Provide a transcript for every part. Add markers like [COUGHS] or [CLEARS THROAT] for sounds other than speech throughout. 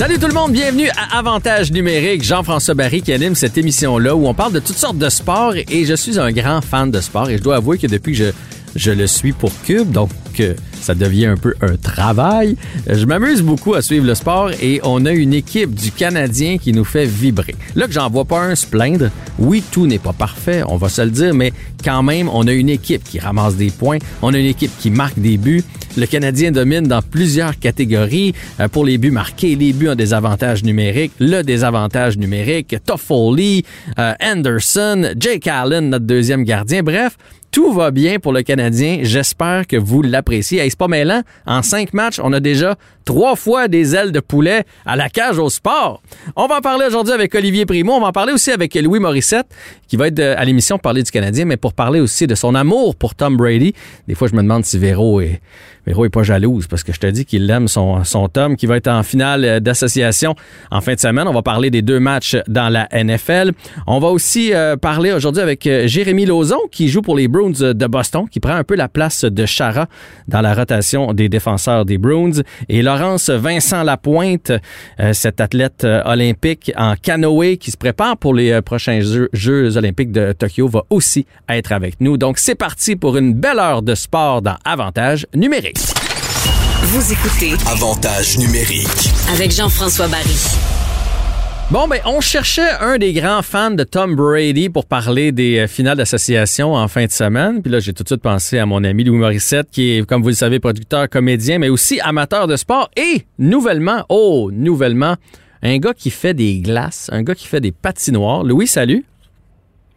Salut tout le monde, bienvenue à Avantage numérique. Jean-François Barry qui anime cette émission-là où on parle de toutes sortes de sports et je suis un grand fan de sport et je dois avouer que depuis que je, je le suis pour Cube, donc euh, ça devient un peu un travail. Je m'amuse beaucoup à suivre le sport et on a une équipe du Canadien qui nous fait vibrer. Là que j'en vois pas un se plaindre, oui, tout n'est pas parfait, on va se le dire, mais quand même, on a une équipe qui ramasse des points, on a une équipe qui marque des buts. Le Canadien domine dans plusieurs catégories. Euh, pour les buts marqués, les buts ont des avantages numériques, le désavantage numérique, Toffoli, euh, Anderson, Jake Allen, notre deuxième gardien. Bref, tout va bien pour le Canadien. J'espère que vous l'appréciez. Hey, c'est pas mêlant. En cinq matchs, on a déjà trois fois des ailes de poulet à la cage au sport. On va en parler aujourd'hui avec Olivier Primo. On va en parler aussi avec Louis Morissette, qui va être à l'émission pour parler du Canadien, mais pour parler aussi de son amour pour Tom Brady. Des fois, je me demande si Véro est, Véro est pas jalouse parce que je te dis qu'il aime son, son Tom qui va être en finale d'association en fin de semaine. On va parler des deux matchs dans la NFL. On va aussi euh, parler aujourd'hui avec euh, Jérémy Lauzon qui joue pour les Bruins de Boston, qui prend un peu la place de Chara dans la rotation des défenseurs des Bruins. Et Laurence Vincent Lapointe, euh, cet athlète olympique en canoë qui se prépare pour les prochains Jeux, Jeux olympiques de Tokyo, va aussi être avec nous. Donc c'est parti pour une belle heure de sport dans Avantage numérique. Vous écoutez Avantage numérique. avec Jean-François Barry. Bon, ben, on cherchait un des grands fans de Tom Brady pour parler des euh, finales d'association en fin de semaine. Puis là, j'ai tout de suite pensé à mon ami Louis Morissette, qui est, comme vous le savez, producteur, comédien, mais aussi amateur de sport. Et, nouvellement, oh, nouvellement, un gars qui fait des glaces, un gars qui fait des patinoires. Louis, salut.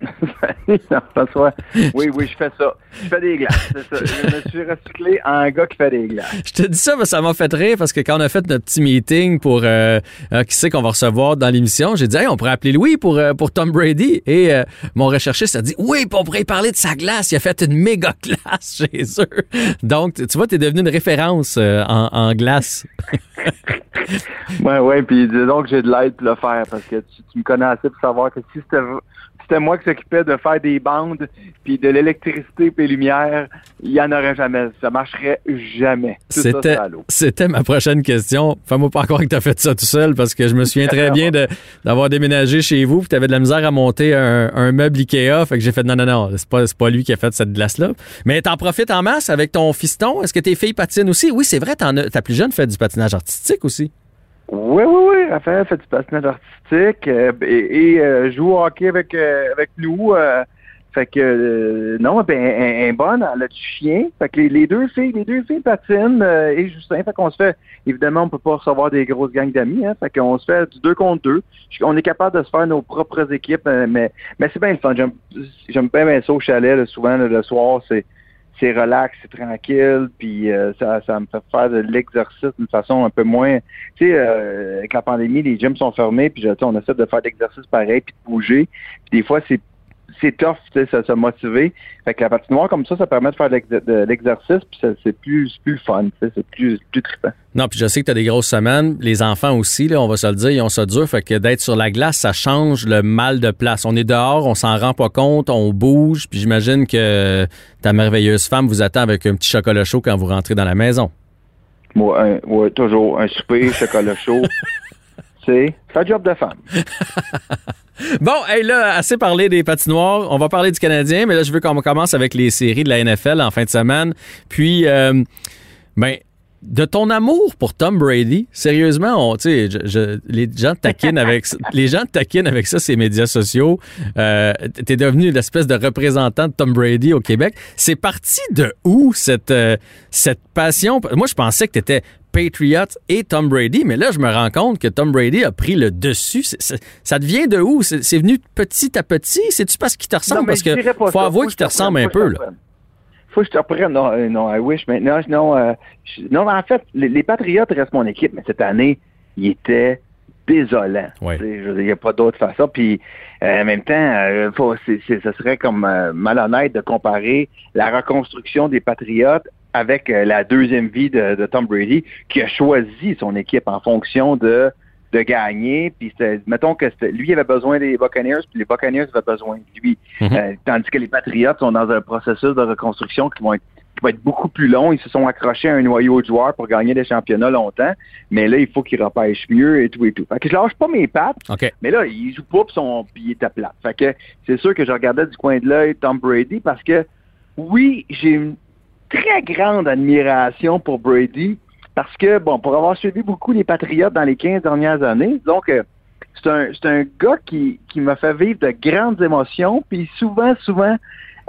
[LAUGHS] Oui, oui, je fais ça. Je fais des glaces, c'est ça. Je me suis recyclé en un gars qui fait des glaces. Je te dis ça, mais ça m'a fait rire parce que quand on a fait notre petit meeting pour euh, euh, qui sait qu'on va recevoir dans l'émission, j'ai dit, hey, on pourrait appeler Louis pour, euh, pour Tom Brady. Et euh, mon recherchiste a dit, oui, puis on pourrait parler de sa glace. Il a fait une méga glace [LAUGHS] chez eux. Donc, tu vois, tu es devenu une référence en, en glace. [LAUGHS] Ouais, ouais, puis donc j'ai de l'aide pour le faire parce que tu, tu me connais assez pour savoir que si c'était c'était moi qui s'occupais de faire des bandes puis de l'électricité puis les lumières, il y en aurait jamais. Ça marcherait jamais. C'était, ma prochaine question. Fais-moi pas croire que tu as fait ça tout seul parce que je me souviens très [LAUGHS] bien de, d'avoir déménagé chez vous puis tu avais de la misère à monter un, un meuble Ikea. Fait que j'ai fait non, non, non, c'est pas, c'est pas lui qui a fait cette glace-là. Mais t'en profites en masse avec ton fiston. Est-ce que tes filles patinent aussi? Oui, c'est vrai, t'en as- ta plus jeune fait du patinage artistique aussi. Oui, oui, oui. Raphaël fait du patinage artistique euh, et, euh, joue au hockey avec, euh, avec nous. euh, fait que euh, non, ben un, un bonne, elle a du chien. Fait que les, deux filles, les deux filles patinent euh, et Justin. Fait qu'on se fait évidemment on peut pas recevoir des grosses gangs d'amis, hein. Fait qu'on se fait du deux contre deux. On est capable de se faire nos propres équipes, mais mais c'est bien le fun. J'aime bien, bien ça au chalet, là, souvent le soir, c'est c'est relax, c'est tranquille, puis euh, ça, ça me fait faire de l'exercice d'une façon un peu moins. Tu sais, euh, avec la pandémie, les gyms sont fermés, puis on essaie de faire de l'exercice pareil, puis de bouger. Puis des fois, c'est c'est tough, tu sais, ça se motiver. Fait que la patinoire comme ça, ça permet de faire de l'ex- de l'exercice, puis c'est plus, plus fun, c'est plus, plus trippant. Non, puis je sais que tu as des grosses semaines. Les enfants aussi, là, on va se le dire, ils ont ça dur. Fait que d'être sur la glace, ça change le mal de place. On est dehors, on s'en rend pas compte, on bouge. Puis j'imagine que ta merveilleuse femme vous attend avec un petit chocolat chaud quand vous rentrez dans la maison. Moi, un- ouais, toujours un souper, chocolat chaud. [LAUGHS] C'est un job de femme. [LAUGHS] Bon, hey, là, assez parlé des patinoires. On va parler du Canadien, mais là, je veux qu'on commence avec les séries de la NFL en fin de semaine. Puis, euh, ben, de ton amour pour Tom Brady, sérieusement, on, tu sais, je- je- les gens te taquinent avec, [LAUGHS] les gens taquinent avec ça, ces médias sociaux. Euh, T'es devenu l'espèce de représentant de Tom Brady au Québec. C'est parti de où cette, euh, cette passion? Moi, je pensais que t'étais Patriot et Tom Brady, mais là, je me rends compte que Tom Brady a pris le dessus. Ça te vient de où? C'est venu petit à petit? C'est-tu parce qu'il te ressemble? Non, mais parce que faut ça. avouer qu'il te ressemble un peu. Là. Faut que je t'apprenne. Non, euh, non, I wish maintenant. Non, euh, je- non, en fait, les, les Patriotes restent mon équipe, mais cette année, ils étaient désolant. Ouais. Tu sais, je veux dire, Il n'y a pas d'autre façon. Puis euh, en même temps, euh, faut- ce serait comme euh, malhonnête de comparer la reconstruction des Patriotes avec euh, la deuxième vie de, de Tom Brady, qui a choisi son équipe en fonction de de gagner, puis mettons que lui avait besoin des Buccaneers, puis les Buccaneers avaient besoin de lui. Mhm. Euh, tandis que les Patriots sont dans un processus de reconstruction qui vont être qui va être beaucoup plus long. Ils se sont accrochés à un noyau de joueurs pour gagner des championnats longtemps, mais là, il faut qu'ils repêchent mieux et tout et tout. Fait que je lâche pas mes pattes, OK. mais là, il joue pas puis son il était plat. Fait que c'est sûr que je regardais du coin de l'œil Tom Brady parce que oui, j'ai une très grande admiration pour Brady parce que, bon, pour avoir suivi beaucoup les Patriotes dans les 15 dernières années, donc euh, c'est un, un gars qui, qui m'a fait vivre de grandes émotions, puis souvent, souvent,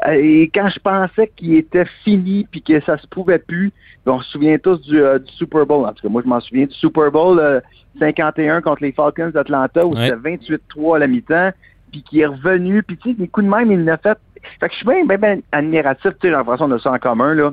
euh, et quand je pensais qu'il était fini puis que ça se pouvait plus, on se souvient tous du, euh, du Super Bowl. En tout cas, moi, je m'en souviens du Super Bowl euh, 51 contre les Falcons d'Atlanta où Ouais. c'était 28-3 à la mi-temps, puis qui est revenu, puis tu sais, des coups de même, il l'a fait. Fait que je suis bien, bien, bien admiratif, tu sais, j'ai l'impression de ça en commun, là.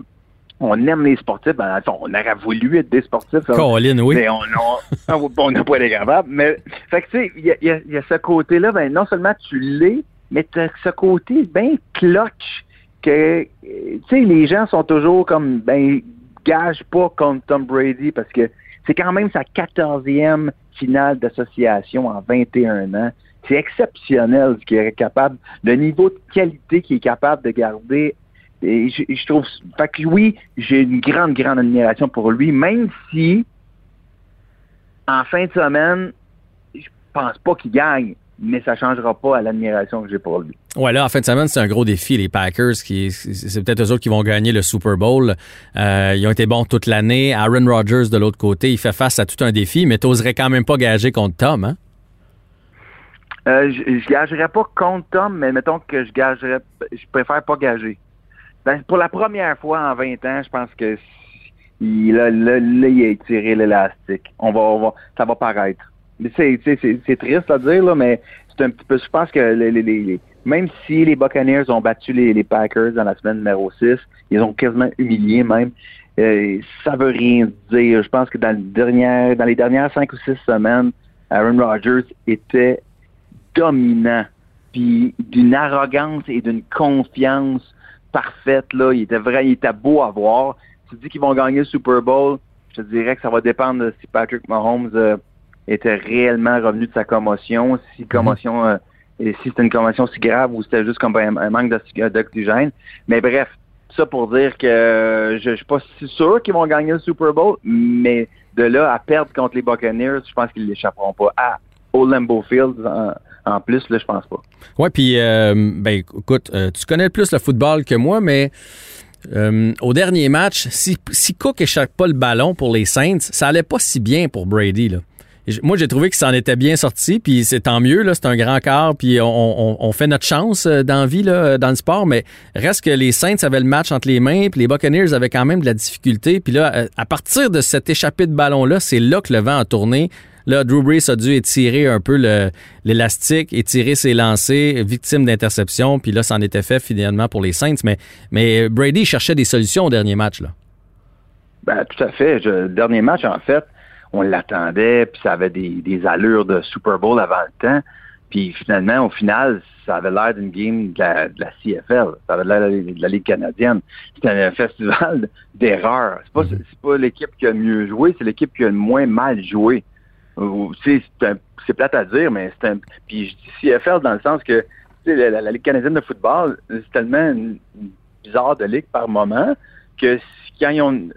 On aime les sportifs, ben, on aurait voulu être des sportifs. là. Colin, oui. Mais on on- on- on n'a pas les capables. Mais, fait que, tu sais, il y a, y a- y a ce côté-là, ben, non seulement tu l'es, mais tu as ce côté bien clutch que, tu sais, les gens sont toujours comme, ben, gage pas contre Tom Brady parce que c'est quand même sa 14e finale d'association en 21 ans. C'est exceptionnel ce qu'il est capable, le niveau de qualité qu'il est capable de garder. Et je, trouve, fait que oui, j'ai une grande, grande admiration pour lui, même si en fin de semaine, je pense pas qu'il gagne, mais ça changera pas à l'admiration que j'ai pour lui. Ouais, là, en fin de semaine, c'est un gros défi. Les Packers, qui c'est peut-être eux autres qui vont gagner le Super Bowl. Euh, ils ont été bons toute l'année. Aaron Rodgers, de l'autre côté, il fait face à tout un défi, mais t'oserais quand même pas gager contre Tom, hein? Euh, je, gagerais pas contre Tom, mais mettons que je gagerais, je préfère pas gager. Ben, pour la première fois en 20 ans, je pense que il, là, il a étiré l'élastique. On va, on va, ça va paraître. C'est, c'est, triste à dire, là, mais c'est un petit peu, je pense que même si les Buccaneers ont battu les, les Packers dans la semaine numéro 6, ils ont quasiment humilié même. Euh, ça veut rien dire. Je pense que dans, le dernier, dans les dernières cinq ou six semaines, Aaron Rodgers était dominant, puis d'une arrogance et d'une confiance parfaite. Là. Il était vrai, il était beau à voir. Tu dis qu'ils vont gagner le Super Bowl, je te dirais que ça va dépendre de si Patrick Mahomes euh, était réellement revenu de sa commotion, si commotion euh, et si c'était une commotion si grave ou c'était juste comme un, un manque d'oxy- d'oxygène. Mais bref, ça pour dire que euh, je, suis pas si sûr qu'ils vont gagner le Super Bowl, mais de là à perdre contre les Buccaneers, je pense qu'ils l'échapperont pas. À au Lambeau Field, en, plus, là, je pense pas. Ouais, puis, euh, ben, écoute, euh, tu connais plus le football que moi, mais euh, au dernier match, si, si Cook échappe pas le ballon pour les Saints, ça allait pas si bien pour Brady, là. Moi, j'ai trouvé qu'il s'en était bien sorti, puis c'est tant mieux, là, c'est un grand quart, puis on, fait notre chance dans vie, là, dans le sport, mais reste que les Saints avaient le match entre les mains, puis les Buccaneers avaient quand même de la difficulté, puis là, à partir de cet échappé de ballon-là, c'est là que le vent a tourné. Là, Drew Brees a dû étirer un peu l'élastique, étirer ses lancers, victime d'interception, puis là, ça en était fait finalement pour les Saints, mais, mais Brady cherchait des solutions au dernier match, là. Ben, tout à fait. Je- le dernier match, en fait, on l'attendait, puis ça avait des, des allures de Super Bowl avant le temps. Puis finalement, au final, ça avait l'air d'une game de la, de la CFL. Ça avait l'air de la Ligue canadienne. C'était un festival d'erreurs. C'est pas, c'est pas l'équipe qui a le mieux joué, c'est l'équipe qui a le moins mal joué. Sais, C'est plate à dire, mais c'est un. Puis je dis CFL dans le sens que la, la- la Ligue canadienne de football, c'est tellement bizarre de ligue par moment que quand ils ont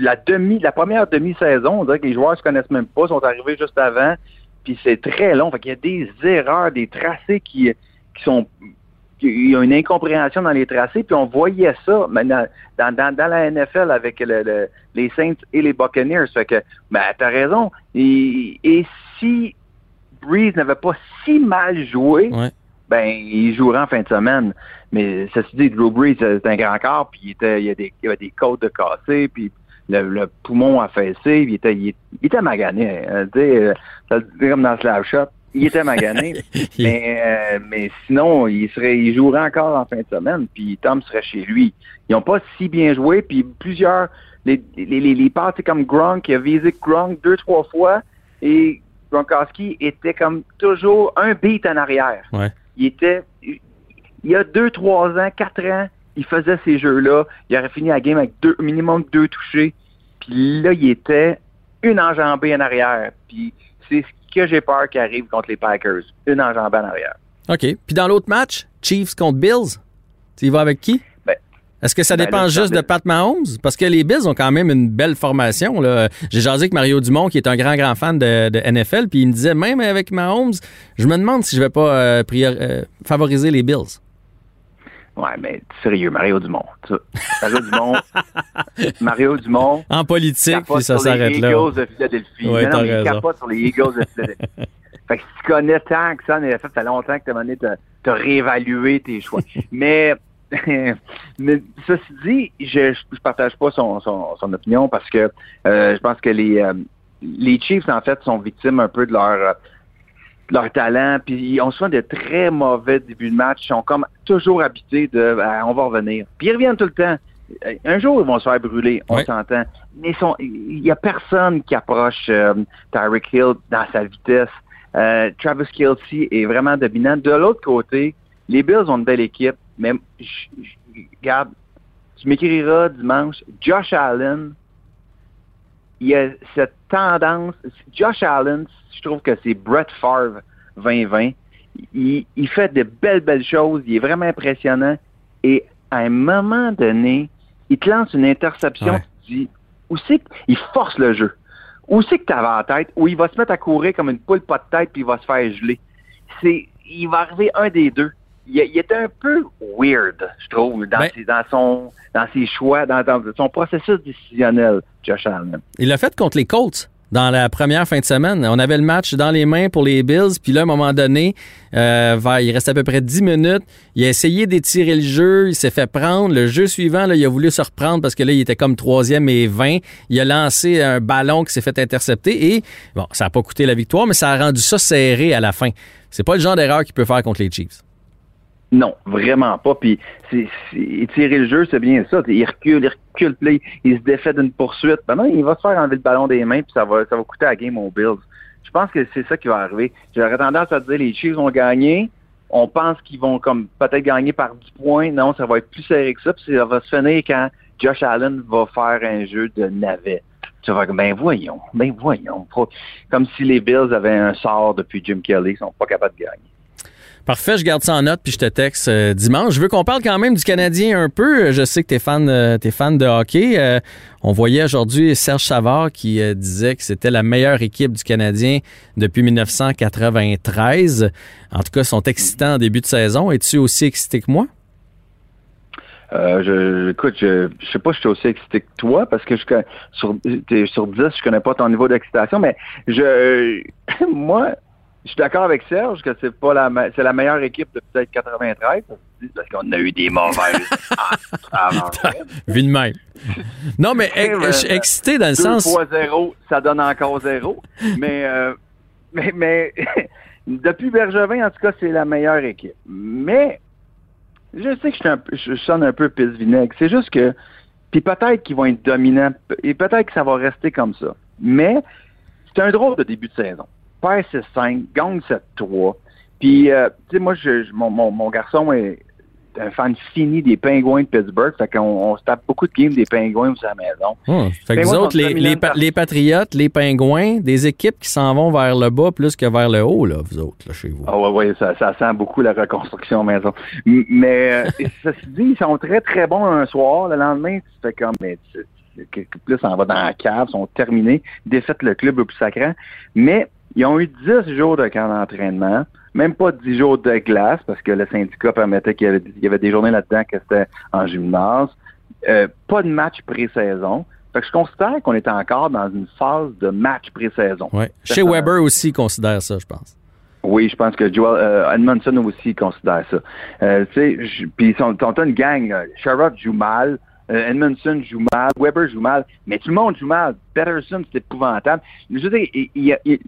la demi, la première demi-saison, on dirait que les joueurs se connaissent même pas, sont arrivés juste avant, puis c'est très long. Fait qu'il y a des erreurs, des tracés qui, qui sont il y a une incompréhension dans les tracés, puis on voyait ça maintenant dans, dans, dans la NFL avec le- le- les Saints et les Buccaneers. Fait que, ben, t'as raison. Et, et si Breeze n'avait pas si mal joué, Ouais. ben, il jouerait en fin de semaine. Mais ceci dit, Drew Brees, c'est un grand corps, puis il, était, il, y a des, il côtes de cassé, puis le, le poumon affaissé, puis il était, il, il était magané. hein, tu sais, euh, ça comme dans Slap Shot. Il était magané. [LAUGHS] mais, euh, mais sinon, il serait, il jouerait encore en fin de semaine, puis Tom serait chez lui. Ils n'ont pas si bien joué, puis plusieurs, les, les, les, les passes, c'est comme Gronk, qui a visé Gronk deux, trois fois, et Gronkowski était comme toujours un beat en arrière. Ouais. Il était, il y a deux, trois ans, quatre ans, il faisait ces jeux-là. Il aurait fini la game avec deux, minimum deux touchés. Puis là, il était une enjambée en arrière. Puis c'est ce que j'ai peur qui arrive contre les Packers. Une enjambée en arrière. OK. Puis dans l'autre match, Chiefs contre Bills, tu y vas avec qui? Ben, Est-ce que ça ben dépend juste de Pat Mahomes? Parce que les Bills ont quand même une belle formation. J'ai jasé avec Mario Dumont, qui est un grand, grand fan de, de NFL, puis il me disait, même avec Mahomes, je me demande si je vais pas euh, prior- euh, favoriser les Bills. Ouais, mais sérieux, Mario Dumont. Mario Dumont. [LAUGHS] Mario Dumont. En politique, puis ça s'arrête là. Eagles de Philadelphie. Ouais, non, non, mais il capote sur les Eagles de Philadelphie. [LAUGHS] fait que si tu connais tant que ça, en effet, ça fait longtemps que tu demandé de de réévaluer tes choix. [LAUGHS] mais, mais ceci dit, je je partage pas son, son, son opinion parce que euh, je pense que les, euh, les Chiefs, en fait, sont victimes un peu de leur... leur talent, puis ils ont souvent de très mauvais débuts de match. Ils sont comme toujours habités de Ah, on va revenir. Puis ils reviennent tout le temps. Euh, Un jour, ils vont se faire brûler, on Ouais. s'entend. Mais ils sont- il y a personne qui approche euh, Tyreek Hill dans sa vitesse. Euh, Travis Kelsey est vraiment dominant. De l'autre côté, les Bills ont une belle équipe, mais je- je- regarde, tu m'écriras dimanche, Josh Allen, il y a cette tendance. Josh Allen, je trouve que c'est Brett Favre 2020. Il, il fait de belles, belles choses. Il est vraiment impressionnant. Et à un moment donné, il te lance une interception. Ouais. Tu dis, où c'est qu'il force le jeu? Où c'est que tu avais en tête? Où il va se mettre à courir comme une poule pas de tête puis il va se faire geler. C'est, il va arriver un des deux. Il, il était un peu weird, je trouve, dans, Ben- ses, dans son, dans ses choix, dans, dans son processus décisionnel, Josh Allen. Il l'a fait contre les Colts dans la première fin de semaine. On avait le match dans les mains pour les Bills, puis là, à un moment donné, euh, vers- il reste à peu près 10 minutes. Il a essayé d'étirer le jeu, il s'est fait prendre. Le jeu suivant, là, il a voulu se reprendre parce que là, il était comme troisième et 20. Il a lancé un ballon qui s'est fait intercepter et, bon, ça n'a pas coûté la victoire, mais ça a rendu ça serré à la fin. C'est pas le genre d'erreur qu'il peut faire contre les Chiefs. Non, vraiment pas. Puis étirer le jeu, c'est bien ça. Il recule, il recule, puis il se défait d'une poursuite. Ben non, il va se faire enlever le ballon des mains, puis ça va, ça va coûter à game aux Bills. Je pense que c'est ça qui va arriver. J'aurais tendance à dire les Chiefs ont gagné. On pense qu'ils vont comme peut-être gagner par 10 points. Non, ça va être plus serré que ça. Puis ça va se finir quand Josh Allen va faire un jeu de navet. Tu vas ben voyons, ben voyons. Comme si les Bills avaient un sort depuis Jim Kelly, ils sont pas capables de gagner. Parfait, je garde ça en note puis je te texte euh, dimanche. Je veux qu'on parle quand même du Canadien un peu. Je sais que tu es fan, euh, t'es fan de hockey. Euh, on voyait aujourd'hui Serge Savard qui euh, disait que c'était la meilleure équipe du Canadien depuis 1993. En tout cas, ils sont excitants en début de saison. Es-tu aussi excité que moi? Je, écoute, je, je sais pas si je suis aussi excité que toi parce que je sur, t'es sur 10, je connais pas ton niveau d'excitation, mais je, [LAUGHS] moi, je suis d'accord avec Serge que c'est pas la, c'est la meilleure équipe de peut-être 93 parce qu'on a eu des mauvaises [LAUGHS] avant. Vu de même. Non, mais je suis excité dans le 2 sens. fois 0, ça donne encore 0. mais, euh, mais, mais [LAUGHS] depuis Bergevin, en tout cas, c'est la meilleure équipe. Mais je sais que je, suis un peu- je sonne un peu pisse-vinaigre. C'est juste que, puis peut-être qu'ils vont être dominants, et peut-être que ça va rester comme ça. Mais c'est un drôle de début de saison. Perd 6-5, gagne 7-3. Puis, euh, tu sais, moi, je, je- mon, mon, mon garçon est un fan fini des Pingouins de Pittsburgh. Fait qu'on on se tape beaucoup de games des Pingouins à la maison. Hum, fait que Ben, vous autres, les, les, pa- les Patriotes, les Pingouins, des équipes qui s'en vont vers le bas plus que vers le haut, là, vous autres, là, chez vous. Ah ouais, ouais, ça, ça sent beaucoup la reconstruction maison. M- Mais euh, ceci dit, ils sont très, très bons un soir. Le lendemain, tu fais comme mais tu- plus on va dans la cave, ils sont terminés, défaitent le club le plus sacrant. Mais ils ont eu 10 jours de camp d'entraînement, même pas 10 jours de glace, parce que le syndicat permettait qu'il y avait, il y avait des journées là-dedans que c'était en gymnase. Euh, pas de match pré-saison. Fait que je considère qu'on est encore dans une phase de match pré-saison. Ouais. Chez Weber aussi, ils considèrent ça, je pense. Oui, je pense que Joel euh, Edmondson aussi considère ça. Euh, tu sais, je- puis ils sont, sont une gang. Sherrod joue mal, euh, Edmondson joue mal, Weber joue mal, mais tout le monde joue mal. Peterson, c'est épouvantable. Je veux dire, il- il- il-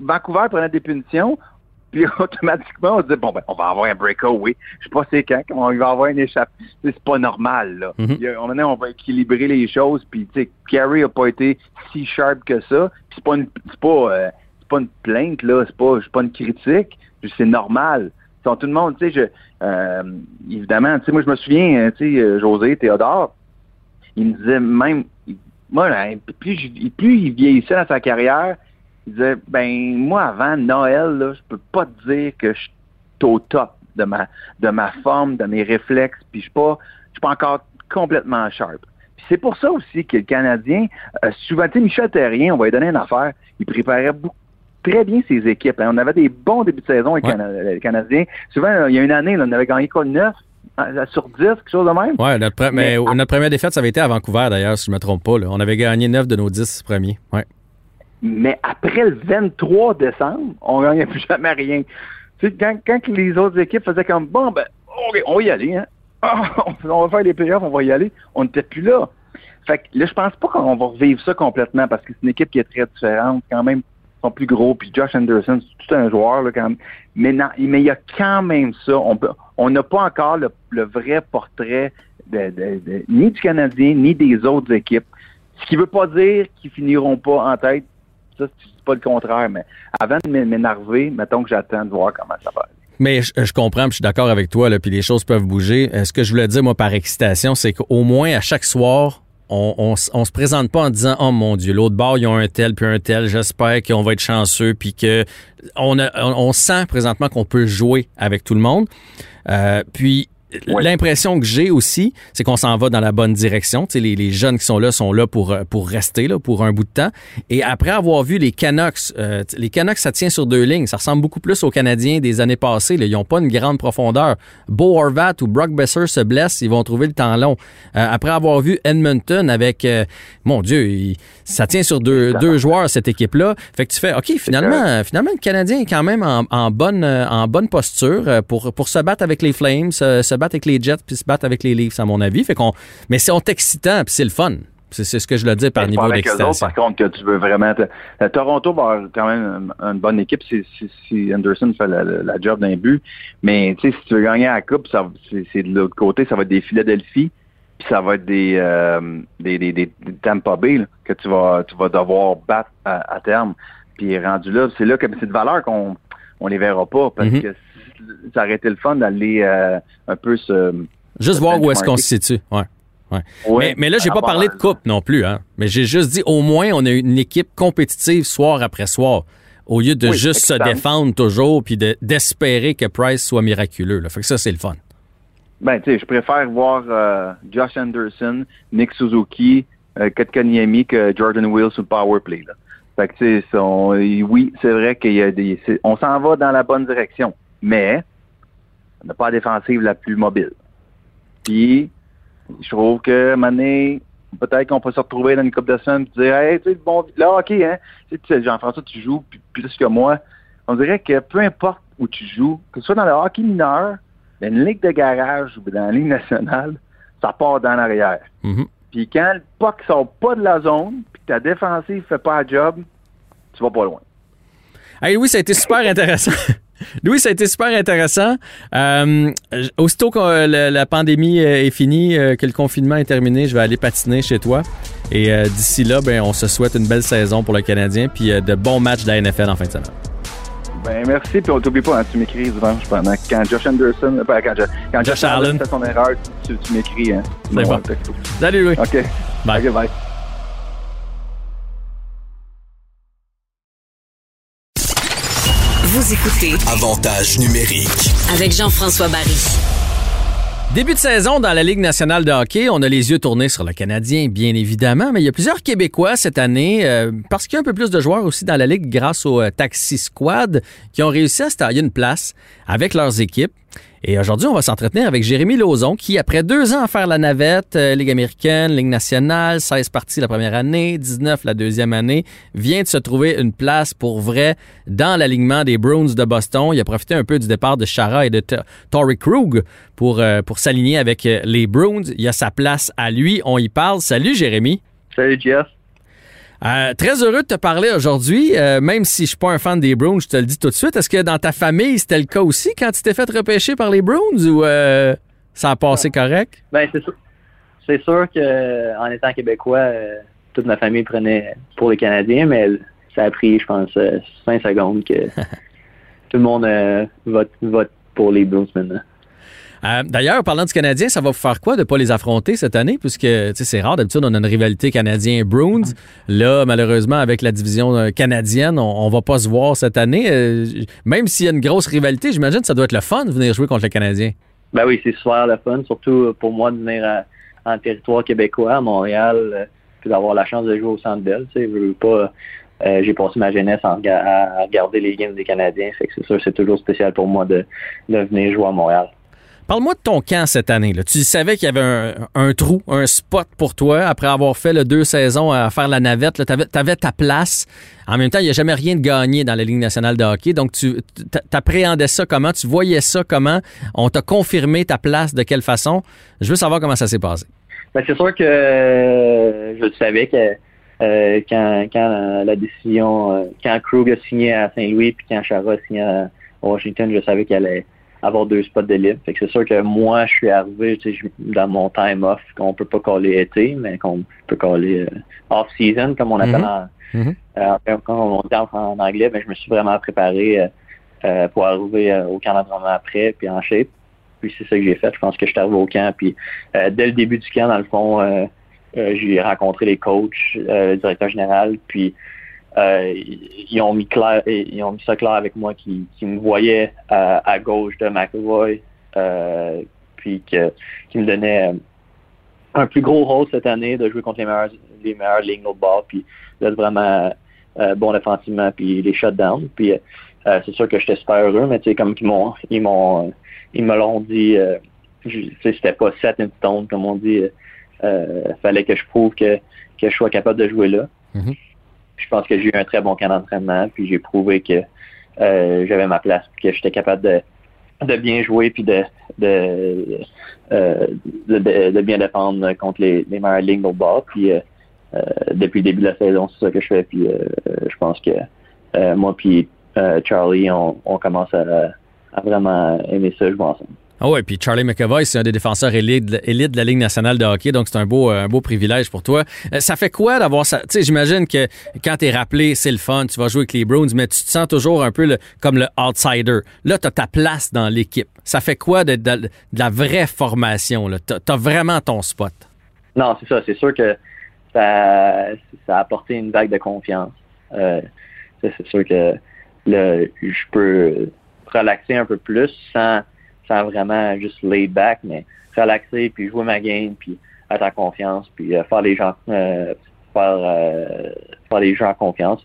Vancouver prenait des punitions, [LAUGHS] puis automatiquement, on se dit, bon, ben, on va avoir un breakaway. Je sais pas c'est quand, il va avoir une échappe. C'est pas normal, là. Mhm. A- on, on va équilibrer les choses, puis, tu sais, Carey a pas été si sharp que ça, puis c'est pas une, c'est pas, euh, pas une plainte, là, c'est pas, pas une critique, c'est normal. Sont tout le monde, tu sais, je, euh, évidemment, tu sais, moi, je me souviens, tu sais, euh, José, Théodore, il me disait même, moi, là, plus, plus il vieillissait dans sa carrière, il disait, ben, moi, avant Noël, là, je peux pas te dire que je suis au top de ma, de ma forme, de mes réflexes, puis je suis pas, je suis pas encore complètement sharp. Puis c'est pour ça aussi que le Canadien, euh, souvent, Michel Terrien, on va lui donner une affaire, il préparait beaucoup, très bien ses équipes. hein. On avait des bons débuts de saison avec Ouais. Les Canadiens. Souvent, euh, il y a une année, là, on avait gagné quoi, 9 sur 10, quelque chose de même? Ouais, notre, pre- mais, Mais- notre première défaite, ça avait été à Vancouver, d'ailleurs, si je me trompe pas. là. On avait gagné 9 de nos 10 premiers. Ouais. Mais après le 23 décembre, on gagnait plus jamais rien. Quand, les autres équipes faisaient comme bon, ben, on va y aller, hein. Ah, [LAUGHS] on va faire les playoffs, on va y aller. On n'était plus là. Fait que là, je pense pas qu'on va revivre ça complètement parce que c'est une équipe qui est très différente, quand même. Ils sont plus gros, puis Josh Anderson, c'est tout un joueur, là, quand même. Mais non, mais il y a quand même ça. On on n'a pas encore le, vrai portrait de- ni du Canadien, ni des autres équipes. Ce qui veut pas dire qu'ils finiront pas en tête ça, c'est pas le contraire, mais avant de m'énerver, mettons que j'attends de voir comment ça va. Mais je, comprends, puis je suis d'accord avec toi, puis les choses peuvent bouger. Euh, Ce que je voulais dire, moi, par excitation, c'est qu'au moins, à chaque soir, on, on, se présente pas en disant Oh mon Dieu, l'autre bord, ils ont un tel puis un tel, j'espère qu'on va être chanceux, puis que on, a- on sent présentement qu'on peut jouer avec tout le monde. Euh, puis L'impression que j'ai aussi, c'est qu'on s'en va dans la bonne direction. Tu sais, les, les jeunes qui sont là sont là pour, euh, pour rester là, pour un bout de temps. Et après avoir vu les Canucks, euh, les Canucks, ça tient sur deux lignes. Ça ressemble beaucoup plus aux Canadiens des années passées. là. Ils n'ont pas une grande profondeur. Beau Horvat ou Brock Besser se blessent, ils vont trouver le temps long. Euh, après avoir vu Edmonton avec, euh, mon Dieu, il- ça tient sur deux, deux joueurs, cette équipe-là. Fait que tu fais, OK, finalement, finalement le Canadien est quand même en, en bonne, euh, en bonne posture euh, pour, pour se battre avec les Flames, se, se battre avec les Jets, puis se battre avec les Leafs, à mon avis. Fait qu'on, mais c'est excitant, puis c'est le fun. C'est c'est ce que je le dis par C'est niveau d'excitation. par contre, que tu veux vraiment... te- Toronto va avoir quand même une, bonne équipe si, si, si Anderson fait la, job d'un but. Mais tu sais, si tu veux gagner la Coupe, ça- c'est c'est de l'autre côté, ça va être des Philadelphie, puis ça va être des, euh, des, des, Tampa Bay là, que tu vas, tu vas devoir battre à, à terme. Puis rendu là, c'est là que c'est de valeur qu'on on les verra pas, parce Mhm. que ça aurait été le fun d'aller euh, un peu se... Juste voir où est-ce qu'on se situe. Ouais. Ouais, mais, mais là, j'ai pas par parlé de coupe non plus, hein. Mais j'ai juste dit, au moins, on a une équipe compétitive soir après soir. Au lieu de Oui, juste se défendre toujours puis de- d'espérer que Price soit miraculeux. Là. Fait que ça, c'est le fun. Ben, tu sais, je préfère voir euh, Josh Anderson, Nick Suzuki, euh, Kotkaniemi que Jordan Wills sur le power play. Là. Fait que, tu sais, oui, c'est vrai qu'il y a des... c'est- On s'en va dans la bonne direction, mais on n'a pas la défensive la plus mobile. Puis, je trouve que, Mané, peut-être qu'on peut se retrouver dans une coupe de semaines et dire, hey, tu sais, bon, là, OK, hein, tu sais, Jean-François, tu joues plus, que moi. On dirait que peu importe où tu joues, que ce soit dans le hockey mineur, dans une ligue de garage ou dans la ligue nationale, ça part dans l'arrière. Mhm. Puis quand le puck sort pas de la zone, puis que ta défensive fait pas le job, tu vas pas loin. Hey, Louis, ça a été super intéressant. [LAUGHS] Louis, ça a été super intéressant. Euh, aussitôt que euh, la, la pandémie euh, est finie, que le confinement est terminé, je vais aller patiner chez toi. Et euh, d'ici là, ben, on se souhaite une belle saison pour le Canadien puis euh, de bons matchs de la NFL en fin de semaine. Ben merci, puis on t'oublie pas, hein, tu m'écris dimanche pendant quand Josh Anderson, ben, quand, Jo- quand Josh Josh, Allen fait son erreur, tu, tu m'écris. Hein. C'est bon. Salut, Louis. OK. Bye. Bye. Vous écoutez Avantage numérique. avec Jean-François Barry. Début de saison dans la Ligue nationale de hockey, on a les yeux tournés sur le Canadien, bien évidemment, mais il y a plusieurs Québécois cette année, euh, parce qu'il y a un peu plus de joueurs aussi dans la Ligue grâce au euh, Taxi Squad, qui ont réussi à se tailler une place avec leurs équipes. Et aujourd'hui, on va s'entretenir avec Jérémy Lauzon, qui, après deux ans à faire la navette, euh, Ligue américaine, Ligue nationale, 16 parties la première année, 19 la deuxième année, vient de se trouver une place pour vrai dans l'alignement des Bruins de Boston. Il a profité un peu du départ de Chara et de T- Torrey Krug pour, euh, pour s'aligner avec euh, les Bruins. Il a sa place à lui. On y parle. Salut, Jérémy. Salut, Jeff. Euh, très heureux de te parler aujourd'hui, euh, même si je suis pas un fan des Browns, je te le dis tout de suite. Est-ce que dans ta famille, c'était le cas aussi quand tu t'es fait repêcher par les Browns ou euh, ça a passé correct? Ben, c'est sûr. C'est sûr que en étant québécois, toute ma famille prenait pour les Canadiens, mais ça a pris, je pense, euh, cinq secondes que [LAUGHS] tout le monde vote, vote pour les Bruins maintenant. Euh, D'ailleurs, parlant du Canadien, ça va vous faire quoi de ne pas les affronter cette année? Puisque c'est rare, d'habitude, on a une rivalité canadien-Bruins. Là, malheureusement, avec la division euh, canadienne, on, on va pas se voir cette année. Euh, même s'il y a une grosse rivalité, j'imagine que ça doit être le fun de venir jouer contre le Canadien. Ben oui, c'est super le fun, surtout pour moi de venir à- en territoire québécois, à Montréal, puis d'avoir la chance de jouer au Centre Bell. Je veux pas. j'ai passé ma jeunesse en à, regarder les games des Canadiens, c'est sûr, c'est toujours spécial pour moi de venir jouer à Montréal. Parle-moi de ton camp cette année. Là. Tu savais qu'il y avait un, trou, un spot pour toi après avoir fait le deux saisons à faire la navette. Tu avais, ta place. En même temps, il n'y a jamais rien de gagné dans la Ligue nationale de hockey. Donc, tu appréhendais ça comment? Tu voyais ça comment? On t'a confirmé ta place de quelle façon? Je veux savoir comment ça s'est passé. Ben, c'est sûr que euh, je savais que euh, quand, quand la décision, euh, quand Krug a signé à Saint-Louis puis quand Chara a signé à Washington, je savais qu'il allait avoir deux spots de libre. Fait que c'est sûr que moi, je suis arrivé tu sais, je- dans mon time off, qu'on peut pas coller été, mais qu'on peut coller euh, off-season, comme on appelle Mhm. en, Mhm. euh, quand on dit en, anglais, ben, je me suis vraiment préparé euh, euh, pour arriver euh, au camp d'entraînement après, puis en shape. Puis c'est ça que j'ai fait. Je pense que je suis arrivé au camp. Puis euh, dès le début du camp, dans le fond, euh, euh, j'ai rencontré les coachs, euh, le directeur général, puis euh, ils ont mis clair, ils ont mis ça clair avec moi, qui, qui me voyaient à, à gauche de McAvoy, euh, puis que, qui me donnait euh, un plus gros rôle cette année de jouer contre les meilleurs, les meilleures lignes au bord, puis d'être vraiment euh, bon défensivement, puis les shutdowns. Puis euh, c'est sûr que j'étais super heureux, mais tu sais, comme ils m'ont, ils m'ont, ils me l'ont dit, euh, tu sais, c'était pas set in stone, comme on dit. Euh, fallait que je prouve que, que je sois capable de jouer là. Je pense que j'ai eu un très bon camp d'entraînement, puis j'ai prouvé que euh, j'avais ma place, puis que j'étais capable de, bien jouer, puis euh, de, de- bien défendre contre les, les lignes au bord. Puis euh, depuis le début de la saison, c'est ça que je fais. Puis je pense que moi puis Charlie, on, commence à, à vraiment aimer ça jouer ensemble. Ah ouais, puis Charlie McAvoy, c'est un des défenseurs élites de, élite de la Ligue nationale de hockey, donc c'est un beau, un beau privilège pour toi. Euh, Ça fait quoi d'avoir ça? Tu sais, j'imagine que quand t'es rappelé, c'est le fun, tu vas jouer avec les Bruins, mais tu te sens toujours un peu comme le outsider. Là, t'as ta place dans l'équipe. Ça fait quoi de, de- la vraie formation? là? T'as vraiment ton spot. Non, c'est ça. C'est sûr que ça, ça a apporté une vague de confiance. Euh, c'est sûr que là, je peux relaxer un peu plus sans, sans vraiment juste lay back, mais relaxer, puis jouer ma game, puis être en confiance, puis euh, faire les gens euh, faire, euh, faire les gens en confiance.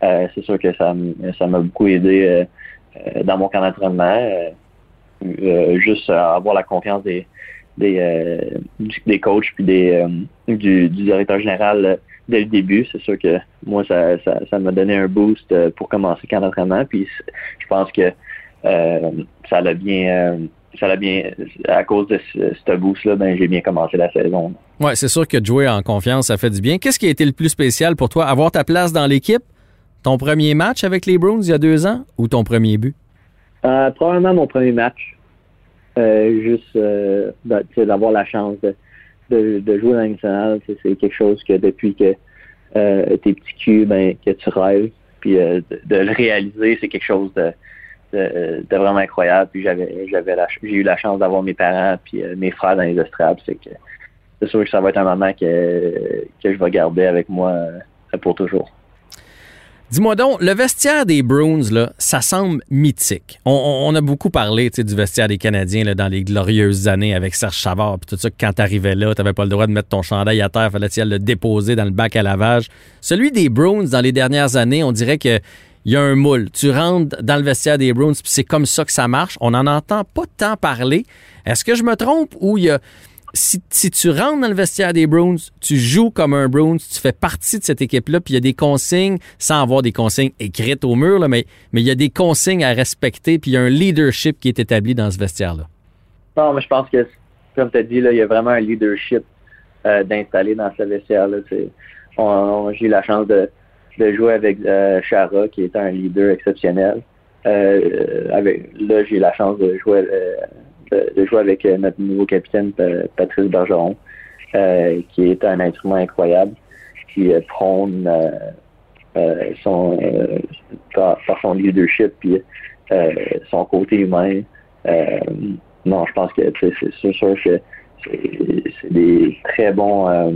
C'est sûr que ça ça m'a beaucoup aidé dans mon camp d'entraînement. Juste avoir la confiance des, des, des coachs puis des, du, du directeur général dès le début. C'est sûr que moi, ça, ça, ça m'a donné un boost pour commencer le camp d'entraînement. Puis je pense que ça l'a bien, euh, ça l'a bien, à cause de ce, ce boost-là, ben, j'ai bien commencé la saison. Ouais, c'est sûr que de jouer en confiance, ça fait du bien. Qu'est-ce qui a été le plus spécial pour toi? Avoir ta place dans l'équipe? Ton premier match avec les Bruins il y a deux ans ou ton premier but? Euh, probablement mon premier match. Euh, juste euh, sais, d'avoir la chance de, de, de jouer dans la nationale, c'est quelque chose que depuis que euh, t'es petit cul, ben, que tu rêves. Puis euh, de, de le réaliser, c'est quelque chose de, de, de vraiment incroyable. Puis j'avais j'avais j'ai eu la chance d'avoir mes parents puis euh, mes frères dans les estrades. C'est que c'est sûr que ça va être un moment que, que je vais garder avec moi euh, pour toujours. Dis-moi donc, le vestiaire des Bruins, là, ça semble mythique. On, on- a beaucoup parlé du vestiaire des Canadiens là, dans les glorieuses années avec Serge Chavard, puis tout ça, quand t'arrivais là, t'avais pas le droit de mettre ton chandail à terre, fallait le déposer dans le bac à lavage. Celui des Bruins, dans les dernières années, on dirait que il y a un moule. Tu rentres dans le vestiaire des Bruins, puis c'est comme ça que ça marche. On n'en entend pas tant parler. Est-ce que je me trompe ou il y a si, si tu rentres dans le vestiaire des Bruins, tu joues comme un Bruins, tu fais partie de cette équipe-là, puis il y a des consignes, sans avoir des consignes écrites au mur, là, mais, mais il y a des consignes à respecter, puis il y a un leadership qui est établi dans ce vestiaire-là. Non, mais je pense que, comme tu as dit, là, il y a vraiment un leadership euh, d'installer dans ce vestiaire-là. J'ai eu la chance de, de jouer avec euh, Chara, qui est un leader exceptionnel. Euh, avec, là, j'ai eu la chance de jouer, euh, de, de jouer avec euh, notre nouveau capitaine, Pa- Patrice Bergeron, euh, qui est un instrument incroyable, qui euh, prône euh, euh, son, euh, par, par son leadership puis euh, son côté humain. Euh, non, je pense que c'est sûr que c'est des très bons euh,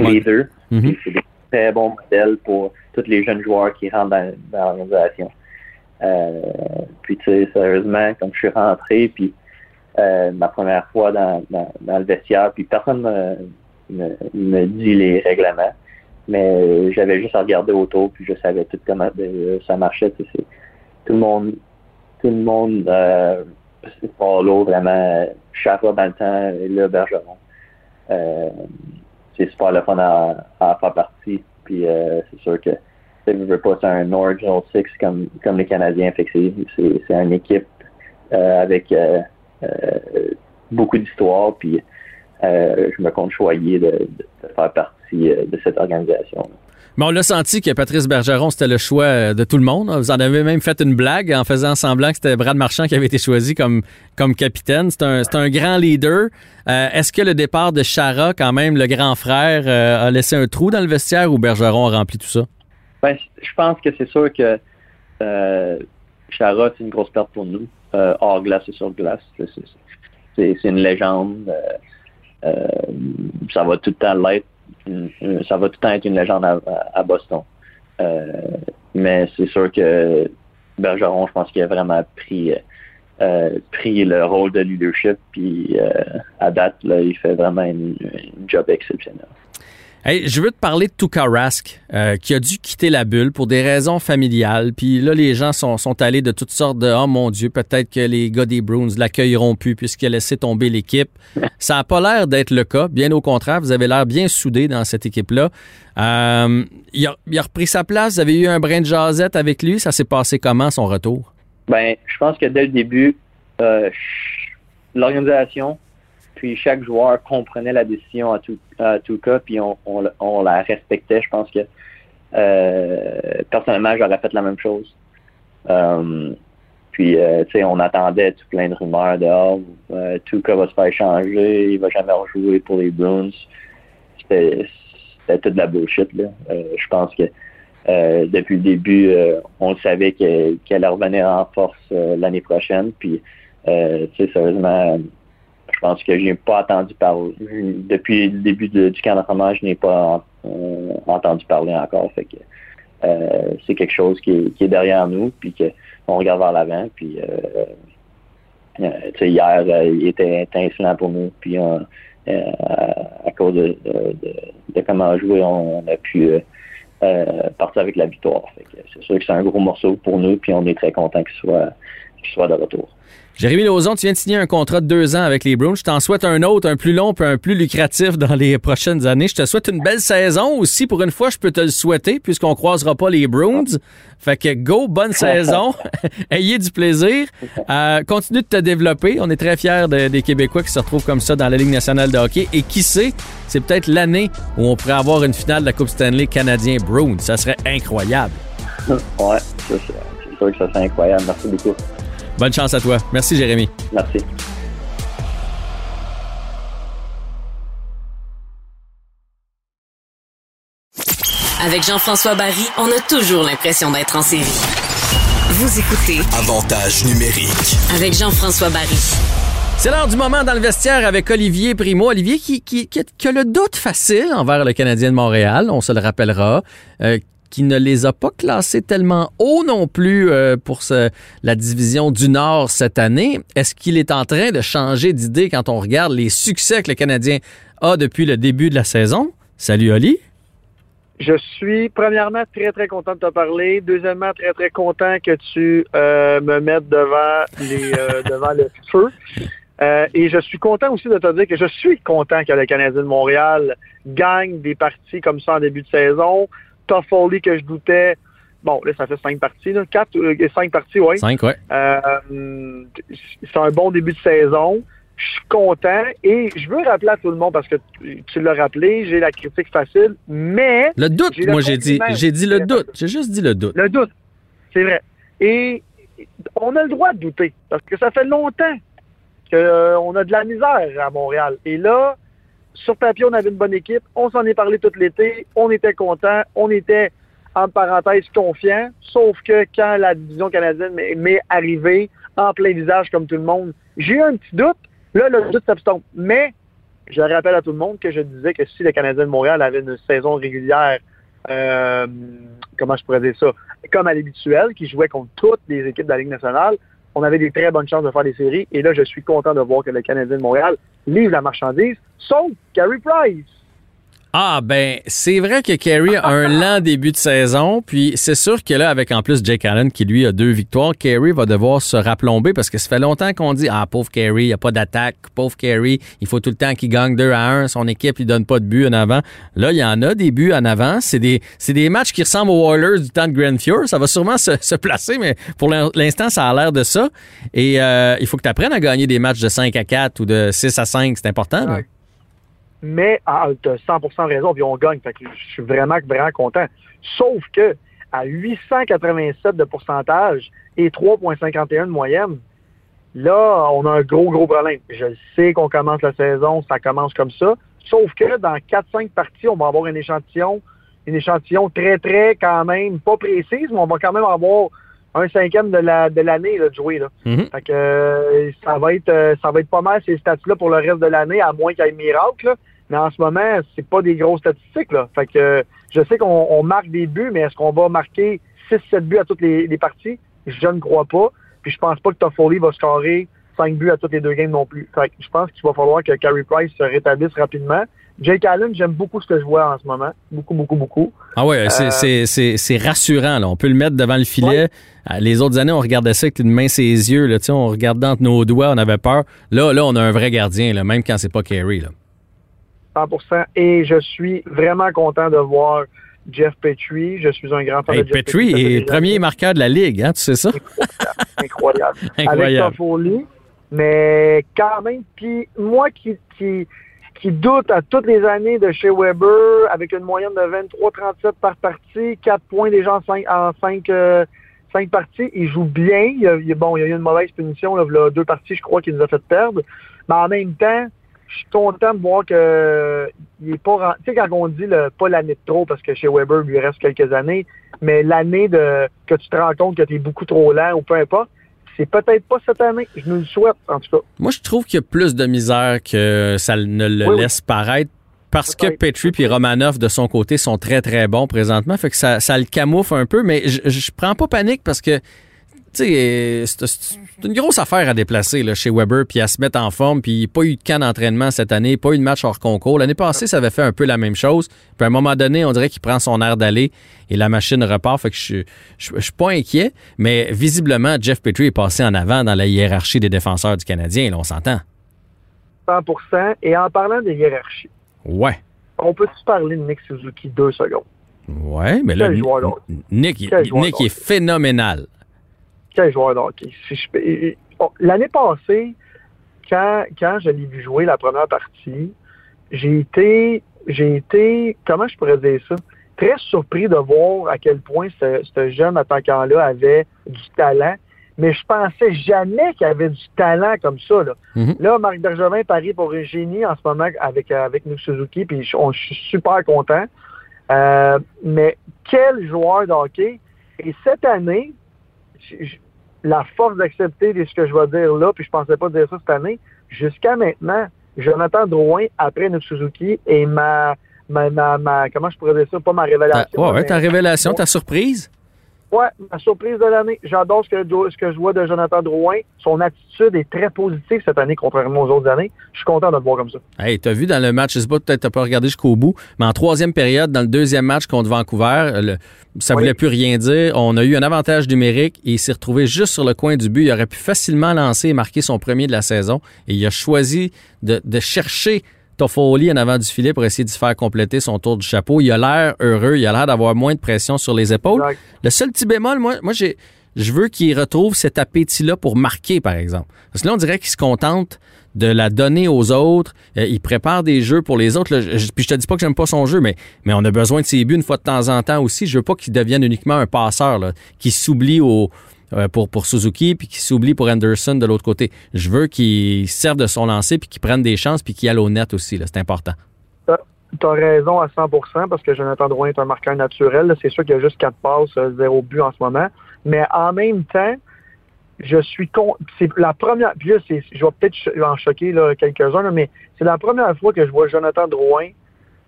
Ouais. leaders. Mhm. C'est des très bons modèles pour tous les jeunes joueurs qui rentrent dans, l'organisation. Euh, puis tu sais, sérieusement, comme je suis rentré, puis euh, ma première fois dans, le vestiaire, puis personne me, me, dit les règlements, mais j'avais juste à regarder autour, puis je savais tout comment euh, ça marchait. tu sais, Tout le monde, tout le monde, euh, vraiment, Chara dans le temps, et là, Bergeron. C'est super le fun à, faire partie. Puis euh, c'est sûr que sais, je veux pas, c'est un Original Six comme, les Canadiens. Fait c'est, une équipe euh, avec euh, beaucoup d'histoire. Puis je me compte choyé de, de, faire partie de cette organisation. Mais on l'a senti que Patrice Bergeron, c'était le choix euh, de tout le monde. Vous en avez même fait une blague en faisant semblant que c'était Brad Marchand qui avait été choisi comme, comme capitaine. C'est un, un grand leader. Euh, Est-ce que le départ de Chara, quand même, le grand frère, euh, a laissé un trou dans le vestiaire ou Bergeron a rempli tout ça? Ben, je pense que c'est sûr que Chara, c'est une grosse perte pour nous, hors glace et sur glace. C'est, une légende. ça va tout le temps l'être. Une- Ça va tout le temps être une légende à, à- Boston. Euh, mais c'est sûr que Bergeron, je pense qu'il a vraiment pris, euh, pris le rôle de leadership. Puis euh, à date, là, il fait vraiment une job exceptionnel. Hey, je veux te parler de Tuka Rask, euh, qui a dû quitter la bulle pour des raisons familiales. Puis là, les gens sont, sont allés de toutes sortes de « Oh mon Dieu, peut-être que les gars des Bruins l'accueilleront plus puisqu'il a laissé tomber l'équipe. [LAUGHS] » Ça n'a pas l'air d'être le cas. Bien au contraire, vous avez l'air bien soudés dans cette équipe-là. Euh, il, a, il a repris sa place. Vous avez eu un brin de jasette avec lui. Ça s'est passé comment, son retour? Ben, je pense que dès le début, euh, l'organisation, puis chaque joueur comprenait la décision à tout, à tout cas, puis on, on, la- respectait. Je pense que euh, personnellement, j'aurais fait la même chose. Euh, puis, euh, tu sais, on attendait tout plein de rumeurs de oh, euh, va se faire changer, il va jamais rejouer pour les Bruins. C'était toute de la bullshit. Là. Je pense que depuis le début, on savait que- qu'elle allait revenir en force l'année prochaine. Puis, tu sais, sérieusement, je pense que je n'ai pas entendu parler. Depuis le début du camp d'entraînement, je n'ai pas euh, entendu parler encore. Euh, c'est quelque chose qui est, derrière nous, puis qu'on regarde vers l'avant. Puis, euh, hier, il était étincelant pour nous. Puis, à cause de, de- de- comment jouer, on, a pu partir avec la victoire. C'est sûr que c'est un gros morceau pour nous, puis on est très content qu'il soit, qu'il soit de retour. Jérémy Lauzon, tu viens de signer un contrat de deux ans avec les Bruins. Je t'en souhaite un autre, un plus long puis un plus lucratif dans les prochaines années. Je te souhaite une belle saison aussi. Pour une fois, je peux te le souhaiter puisqu'on croisera pas les Bruins. Fait que go, bonne [LAUGHS] saison. [LAUGHS] Ayez du plaisir. Euh, continue de te développer. On est très fiers de- des Québécois qui se retrouvent comme ça dans la Ligue nationale de hockey. Et qui sait, c'est peut-être l'année où on pourrait avoir une finale de la Coupe Stanley canadien Bruins. Ça serait incroyable. Ouais, ça, c'est sûr que ça c'est incroyable. Merci beaucoup. Bonne chance à toi. Merci, Jérémy. Merci. Avec Jean-François Barry, on a toujours l'impression d'être en série. Vous écoutez Avantage numérique. avec Jean-François Barry. C'est l'heure du moment dans le vestiaire avec Olivier Primo. Olivier qui, qui, qui, a- qui a le doute facile envers le Canadien de Montréal, on se le rappellera, euh, qui ne les a pas classés tellement haut non plus euh, pour ce- la division du Nord cette année. Est-ce qu'il est en train de changer d'idée quand on regarde les succès que le Canadien a depuis le début de la saison? Salut Oli. Je suis premièrement très très content de te parler. Deuxièmement, très très content que tu euh, me mettes devant les euh, [LAUGHS] devant le feu. Euh, et je suis content aussi de te dire que je suis content que le Canadien de Montréal gagne des parties comme ça en début de saison. Toffoli que je doutais. Bon, là, ça fait cinq parties, là. Quatre, euh, cinq parties, oui. Cinq, ouais. Euh, c'est un bon début de saison. Je suis content et je veux rappeler à tout le monde parce que tu l'as rappelé, j'ai la critique facile, mais Le doute, moi j'ai dit, j'ai dit le doute. J'ai juste dit le doute. le doute, c'est vrai. Et on a le droit de douter parce que ça fait longtemps qu'on a de la misère à Montréal. Et là, sur papier, on avait une bonne équipe. On s'en est parlé tout l'été. On était content. On était en parenthèse, confiant, sauf que quand la division canadienne m'est arrivée en plein visage comme tout le monde, j'ai eu un petit doute. Là, le doute s'abstompe. Mais je rappelle à tout le monde que je disais que si le Canadien de Montréal avait une saison régulière, euh, comment je pourrais dire ça, comme à l'habituel, qui jouait contre toutes les équipes de la Ligue nationale, on avait des très bonnes chances de faire des séries. Et là, je suis content de voir que le Canadien de Montréal livre la marchandise, sauf Carey Price. Ah, ben, c'est vrai que Kerry a un lent début de saison, puis c'est sûr que là, avec en plus Jake Allen qui lui a deux victoires, Kerry va devoir se raplomber parce que ça fait longtemps qu'on dit Ah, pauvre Kerry, il n'y a pas d'attaque, pauvre Kerry, il faut tout le temps qu'il gagne 2 à 1, son équipe lui donne pas de but en avant. Là, il y en a des buts en avant. C'est des, des matchs qui ressemblent aux Oilers du temps de Grand Fjord. Ça va sûrement se, placer, mais pour l'instant, ça a l'air de ça. Et euh, il faut que tu apprennes à gagner des matchs de 5 à 4 ou de 6 à 5, c'est important. Ah, tu as 100% raison, puis on gagne. Je suis vraiment, vraiment content. Sauf que à 887 de pourcentage et 3,51 de moyenne, là, on a un gros, gros problème. Je sais qu'on commence la saison, ça commence comme ça. Sauf que dans 4-5 parties, on va avoir un échantillon, une échantillon très, très quand même, pas précise, mais on va quand même avoir un cinquième de la de l'année de jouer. Là. Mm-hmm. Fait que euh, ça va être euh, ça va être pas mal ces stats-là pour le reste de l'année, à moins qu'il y ait miracle. Mais en ce moment, c'est pas des grosses statistiques. Là. Fait que je sais qu'on marque des buts, mais est-ce qu'on va marquer 6-7 buts à toutes les, parties? Je ne crois pas. Puis je pense pas que Toffoli va scorer 5 buts à toutes les deux games non plus. Fait que je pense qu'il va falloir que Carey Price se rétablisse rapidement. Jake Allen, j'aime beaucoup ce que je vois en ce moment. Beaucoup, beaucoup, beaucoup. Ah ouais, euh, c'est rassurant. Là. On peut le mettre devant le filet. Euh, les autres années, on regardait ça avec une main ses yeux. Là, on regardait entre nos doigts, on avait peur. Là, là, on a un vrai gardien, là, même quand c'est pas Carey. Là. 100 Et je suis vraiment content de voir Jeff Petrie. Je suis un grand fan de Jeff Petrie. Petrie est premier marqueur de la Ligue, hein, tu sais ça? Incroyable. Incroyable. [LAUGHS] Avec folie. Mais quand même, puis moi qui, qui, qui doute à toutes les années de chez Weber, avec une moyenne de 23-37 par partie, 4 points déjà en 5, en 5, euh, parties, il joue bien. Il bon, il y a eu une mauvaise punition, là, deux parties, je crois, qu'il nous a fait perdre. Mais en même temps, je suis content de voir que il est pas tu sais quand on dit pas l'année de trop parce que chez Weber il lui reste quelques années mais l'année de que tu te rends compte que tu es beaucoup trop lent ou peu importe c'est peut-être pas cette année je nous le souhaite en tout cas. Moi je trouve qu'il y a plus de misère que ça ne le laisse paraître parce que Petri et Romanov de son côté sont très très bons présentement. Fait que ça, ça le camoufle un peu mais je, je prends pas panique parce que c'est une grosse affaire à déplacer là, chez Weber, puis à se mettre en forme, puis pas eu de camp d'entraînement cette année, pas eu de match hors concours. L'année passée, ça avait fait un peu la même chose. Puis à un moment donné, on dirait qu'il prend son air d'aller et la machine repart. Fait que je, je, suis pas inquiet, mais visiblement, Jeff Petrie est passé en avant dans la hiérarchie des défenseurs du Canadien, là, on s'entend. 100% Et en parlant des hiérarchies, ouais. on peut-tu parler de Nick Suzuki deux secondes? Ouais, mais là, Nick, Nick est phénoménal joueur oh, L'année passée, quand, quand je l'ai vu jouer la première partie, j'ai été, j'ai été, comment je pourrais dire ça, très surpris de voir à quel point ce, jeune attaquant-là avait du talent. Mais je pensais jamais qu'il avait du talent comme ça. Là, mm-hmm. là Marc Bergevin parie pour un génie en ce moment avec, avec nous Suzuki, puis je, suis super content. Euh, mais quel joueur de hockey! Et cette année, la force d'accepter ce que je vais dire là, puis je pensais pas dire ça cette année. Jusqu'à maintenant, Jonathan Drouin, après notre Suzuki, et ma, ma, ma, comment je pourrais dire ça, pas ma révélation. ouais, ta révélation, ta surprise? Ouais, ma surprise de l'année. J'adore ce que, ce que je vois de Jonathan Drouin. Son attitude est très positive cette année, contrairement aux autres années. Je suis content de le voir comme ça. Hey, t'as vu dans le match, je sais pas, peut-être t'as pas regardé jusqu'au bout, mais en troisième période, dans le deuxième match contre Vancouver, ça voulait plus rien dire. On a eu un avantage numérique et il s'est retrouvé juste sur le coin du but. Il aurait pu facilement lancer et marquer son premier de la saison. Et il a choisi de, de chercher Toffoli en avant du filet pour essayer de se faire compléter son tour du chapeau. Il a l'air heureux, il a l'air d'avoir moins de pression sur les épaules. Le seul petit bémol, moi, moi j'ai, je veux qu'il retrouve cet appétit-là pour marquer, par exemple. Parce que là, on dirait qu'il se contente de la donner aux autres. Euh, il prépare des jeux pour les autres. puis je te dis pas que j'aime pas son jeu, mais, mais on a besoin de ses buts une fois de temps en temps aussi. Je veux pas qu'il devienne uniquement un passeur, là, qui s'oublie au, pour, pour Suzuki, puis qui s'oublie pour Anderson de l'autre côté. Je veux qu'il serve de son lancer, puis qu'il prenne des chances, puis qu'il aille au net aussi. C'est important. tu as raison à 100% parce que Jonathan Drouin est un marqueur naturel. C'est sûr qu'il y a juste quatre passes, euh, zéro but en ce moment. Mais en même temps, je suis con. C'est la première. Puis là, je vais peut-être en choquer quelques-uns, mais c'est la première fois que je vois Jonathan Drouin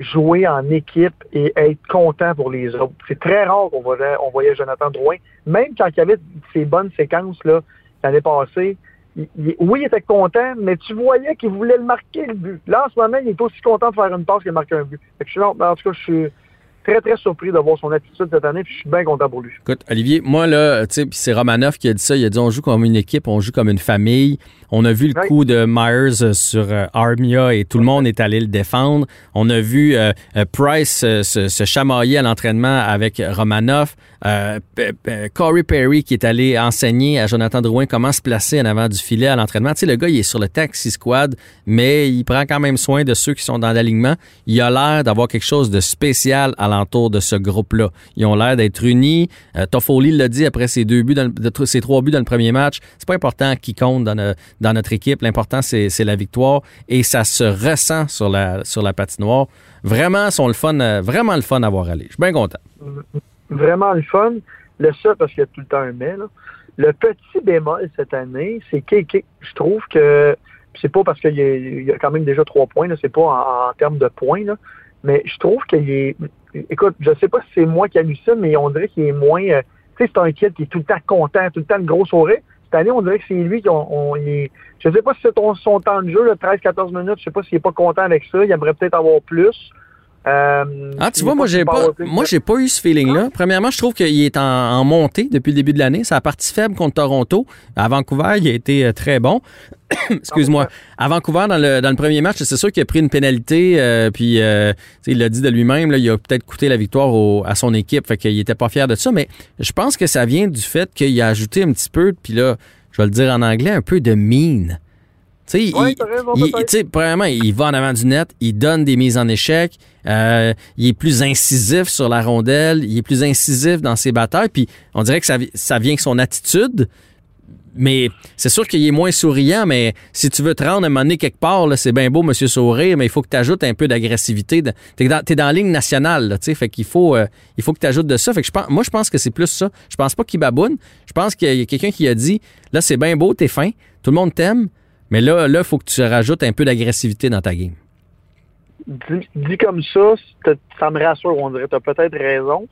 jouer en équipe et être content pour les autres. C'est très rare qu'on voyait, on voyait Jonathan Drouin, même quand il y avait ces bonnes séquences là l'année passée. oui, il était content, mais tu voyais qu'il voulait le marquer le but. Là, en ce moment, il est aussi content de faire une passe que de un but. Fait que je, en tout cas, je suis très, très surpris de voir son attitude cette année, puis je suis bien content pour lui. Écoute, Olivier, moi, là, tu sais, c'est Romanoff qui a dit ça. Il a dit on joue comme une équipe, on joue comme une famille. On a vu le coup de Myers sur euh, Armia et tout le monde est allé le défendre. On a vu euh, euh, Price se, chamailler à l'entraînement avec Romanoff. Corey Perry qui est allé enseigner à Jonathan Drouin comment se placer en avant du filet à l'entraînement. Tu sais, le gars, il est sur le taxi squad, mais il prend quand même soin de ceux qui sont dans l'alignement. Il a l'air d'avoir quelque chose de spécial alentour de ce groupe-là. Ils ont l'air d'être unis. Toffoli l'a dit après ses deux buts, dans ses trois buts dans le premier match. C'est pas important qui compte dans, le, dans notre équipe. L'important, c'est la victoire et ça se ressent sur la, sur la patinoire. Vraiment, sont le fun, euh, vraiment le fun à voir aller. Je suis bien content. Vraiment le fun. Le seul, parce qu'il y a tout le temps un mais, le petit bémol cette année, c'est que je trouve que c'est pas parce qu'il y, a quand même déjà trois points, c'est pas en, termes de points, mais je trouve qu'il est. Écoute, je sais pas si c'est moi qui hallucine, mais on dirait qu'il est moins. Euh, tu sais, c'est un kid qui est tout le temps content, tout le temps de gros sourire. Cette année, on dirait que c'est lui qui on, est, je sais pas si c'est son temps de jeu, 13-14 minutes, je sais pas s'il n'est pas content avec ça. Il aimerait peut-être avoir plus. Euh, ah, tu vois, moi, j'ai pas, moi, j'ai pas eu ce feeling-là. Ah. Premièrement, je trouve qu'il est en, montée depuis le début de l'année. Sa partie faible contre Toronto. À Vancouver, il a été euh, très bon. [COUGHS] Excuse-moi. À Vancouver, dans le, premier match, c'est sûr qu'il a pris une pénalité. Euh, puis, il l'a dit de lui-même, il a peut-être coûté la victoire à son équipe. Fait qu'il était pas fier de ça. Mais je pense que ça vient du fait qu'il a ajouté un petit peu, puis là, je vais le dire en anglais, un peu de mine. Tu sais, premièrement, il va en avant du net, il donne des mises en échec, euh, il est plus incisif sur la rondelle, il est plus incisif dans ses batailles, puis on dirait que ça, ça vient avec son attitude. Mais c'est sûr qu'il est moins souriant, mais si tu veux te rendre à un moment donné quelque part, c'est bien beau, Monsieur Sourire, mais il faut que tu ajoutes un peu d'agressivité. Tu es, dans, la ligne nationale, tu sais, fait qu'il faut, euh, il faut que tu ajoutes de ça. Fait que je pense, moi, je pense que c'est plus ça. Je pense pas qu'il baboune. Je pense qu'il y a quelqu'un qui a dit, là, c'est bien beau, t'es fin, tout le monde t'aime, mais là, il faut que tu rajoutes un peu d'agressivité dans ta game. Dit, comme ça, ça me rassure, on dirait. Tu as peut-être raison.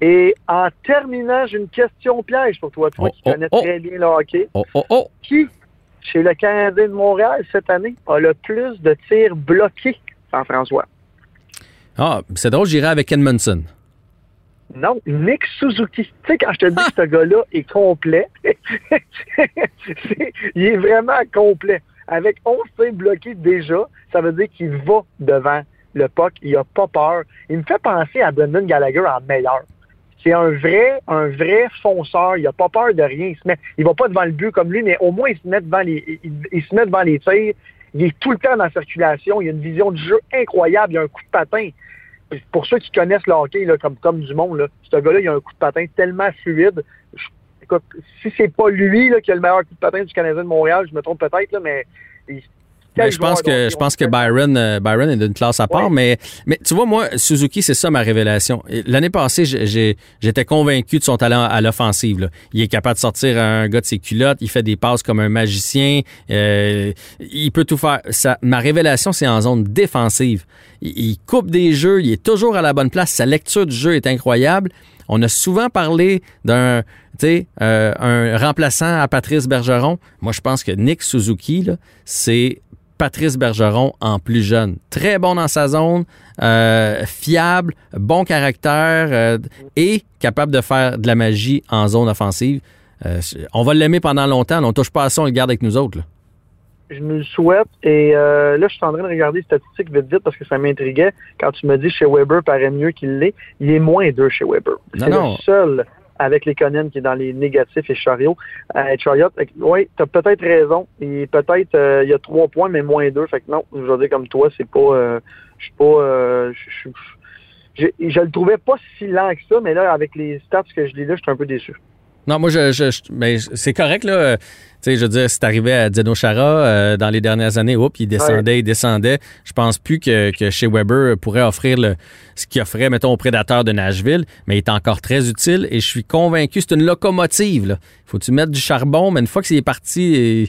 Et en terminant, j'ai une question piège pour toi, toi oh, qui connais oh, oh. très bien le hockey. Qui, chez le Canadien de Montréal cette année, a le plus de tirs bloqués, Jean-François? Ah, c'est drôle, j'irai avec Edmondson. Non, Nick Suzuki. Tu sais, quand je te dis que ce [LAUGHS] gars-là est complet, [LAUGHS] il est vraiment complet. Avec 11 tirs bloqués déjà, ça veut dire qu'il va devant le puck. Il n'a pas peur. Il me fait penser à Brendan Gallagher en meilleur. C'est un vrai, un vrai fonceur. Il n'a pas peur de rien. Il se met, il va pas devant le but comme lui, mais au moins il se met devant les, il, se met devant les tirs. Il est tout le temps dans la circulation. Il a une vision du jeu incroyable. Il a un coup de patin pour ceux qui connaissent le hockey comme, comme du monde, ce gars-là, il a un coup de patin tellement fluide. écoute, si c'est pas lui là, qui a le meilleur coup de patin du Canadien de Montréal, je me trompe peut-être, mais ben, je pense que je pense que Byron euh, Byron est d'une classe à part, mais mais tu vois moi Suzuki c'est ça ma révélation. L'année passée j'étais convaincu de son talent à l'offensive. Il est capable de sortir un gars de ses culottes, il fait des passes comme un magicien, euh, il peut tout faire. Ça, ma révélation c'est en zone défensive. Il, coupe des jeux, il est toujours à la bonne place, sa lecture du jeu est incroyable. On a souvent parlé d'un euh, un remplaçant à Patrice Bergeron. Moi, je pense que Nick Suzuki, c'est Patrice Bergeron en plus jeune. Très bon dans sa zone, euh, fiable, bon caractère euh, et capable de faire de la magie en zone offensive. Euh, on va l'aimer pendant longtemps. On ne touche pas à ça, on le garde avec nous autres. Je me le souhaite. Et là, je suis en train de regarder les statistiques vite vite parce que ça m'intriguait. Quand tu me dis chez Weber paraît mieux qu'il l'est, il est moins deux chez Weber. C'est le seul avec les Conan qui est dans les négatifs et Chariot. Euh, Chariot, oui, tu as peut-être raison. Et peut-être euh, il y a trois points, mais moins deux. Fait que non, je veux dire comme toi, c'est pas. Euh, je suis pas. je, le trouvais pas si lent que ça, mais là, avec les stats que je lis là, je suis un peu déçu. Non, moi, je, je, mais c'est correct, là. Tu sais, je veux dire, c'est arrivé à Dino Chara euh, dans les dernières années. Oups, il descendait, il descendait. Je pense plus que, que chez Weber pourrait offrir le, ce qu'il offrait, mettons, aux prédateurs de Nashville, mais il est encore très utile et je suis convaincu, c'est une locomotive. Là. Faut-tu mettre du charbon, mais une fois qu'il est parti,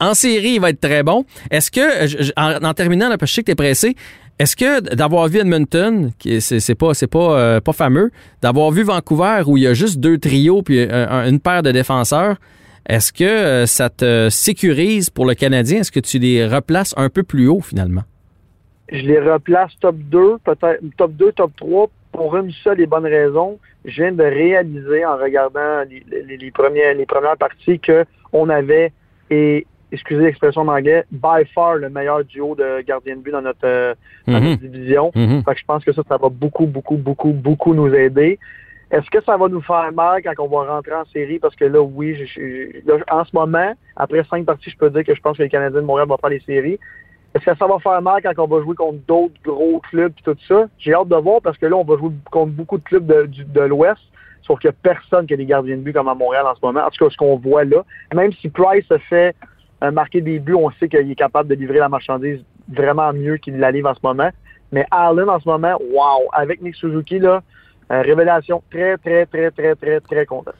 en série, il va être très bon. Est-ce que, en, terminant, là, parce que je sais que tu es pressé, est-ce que d'avoir vu Edmonton, qui est- c'est pas c'est pas euh, pas fameux, d'avoir vu Vancouver où il y a juste deux trios puis un- un- une paire de défenseurs, est-ce que euh, ça te sécurise pour le Canadien? Est-ce que tu les replaces un peu plus haut finalement? Je les replace top 2, peut-être top 2, top 3 pour une seule et bonne raison. Je viens de réaliser en regardant les, les- premiers, les premières parties que on avait, et excusez l'expression en anglais, by far le meilleur duo de gardien de but dans notre, euh, dans Mhm. notre division. Mhm. Fait que je pense que ça, ça va beaucoup, beaucoup, beaucoup, beaucoup nous aider. Est-ce que ça va nous faire mal quand on va rentrer en série? Parce que là, oui, je, je- là, en ce moment, après cinq parties, je peux dire que je pense que les Canadiens de Montréal vont faire les séries. Est-ce que ça va faire mal quand on va jouer contre d'autres gros clubs et tout ça? J'ai hâte de voir parce que là, on va jouer contre beaucoup de clubs de, de l'Ouest, sauf qu'il n'y a personne qui a des gardiens de but comme à Montréal en ce moment. En tout cas, ce qu'on voit là. Même si Price se fait marquer des buts, on sait qu'il est capable de livrer la marchandise vraiment mieux qu'il la livre en ce moment. Mais Allen, en ce moment, wow! Avec Nick Suzuki, là, euh, révélation très, très, très, très, très, très content.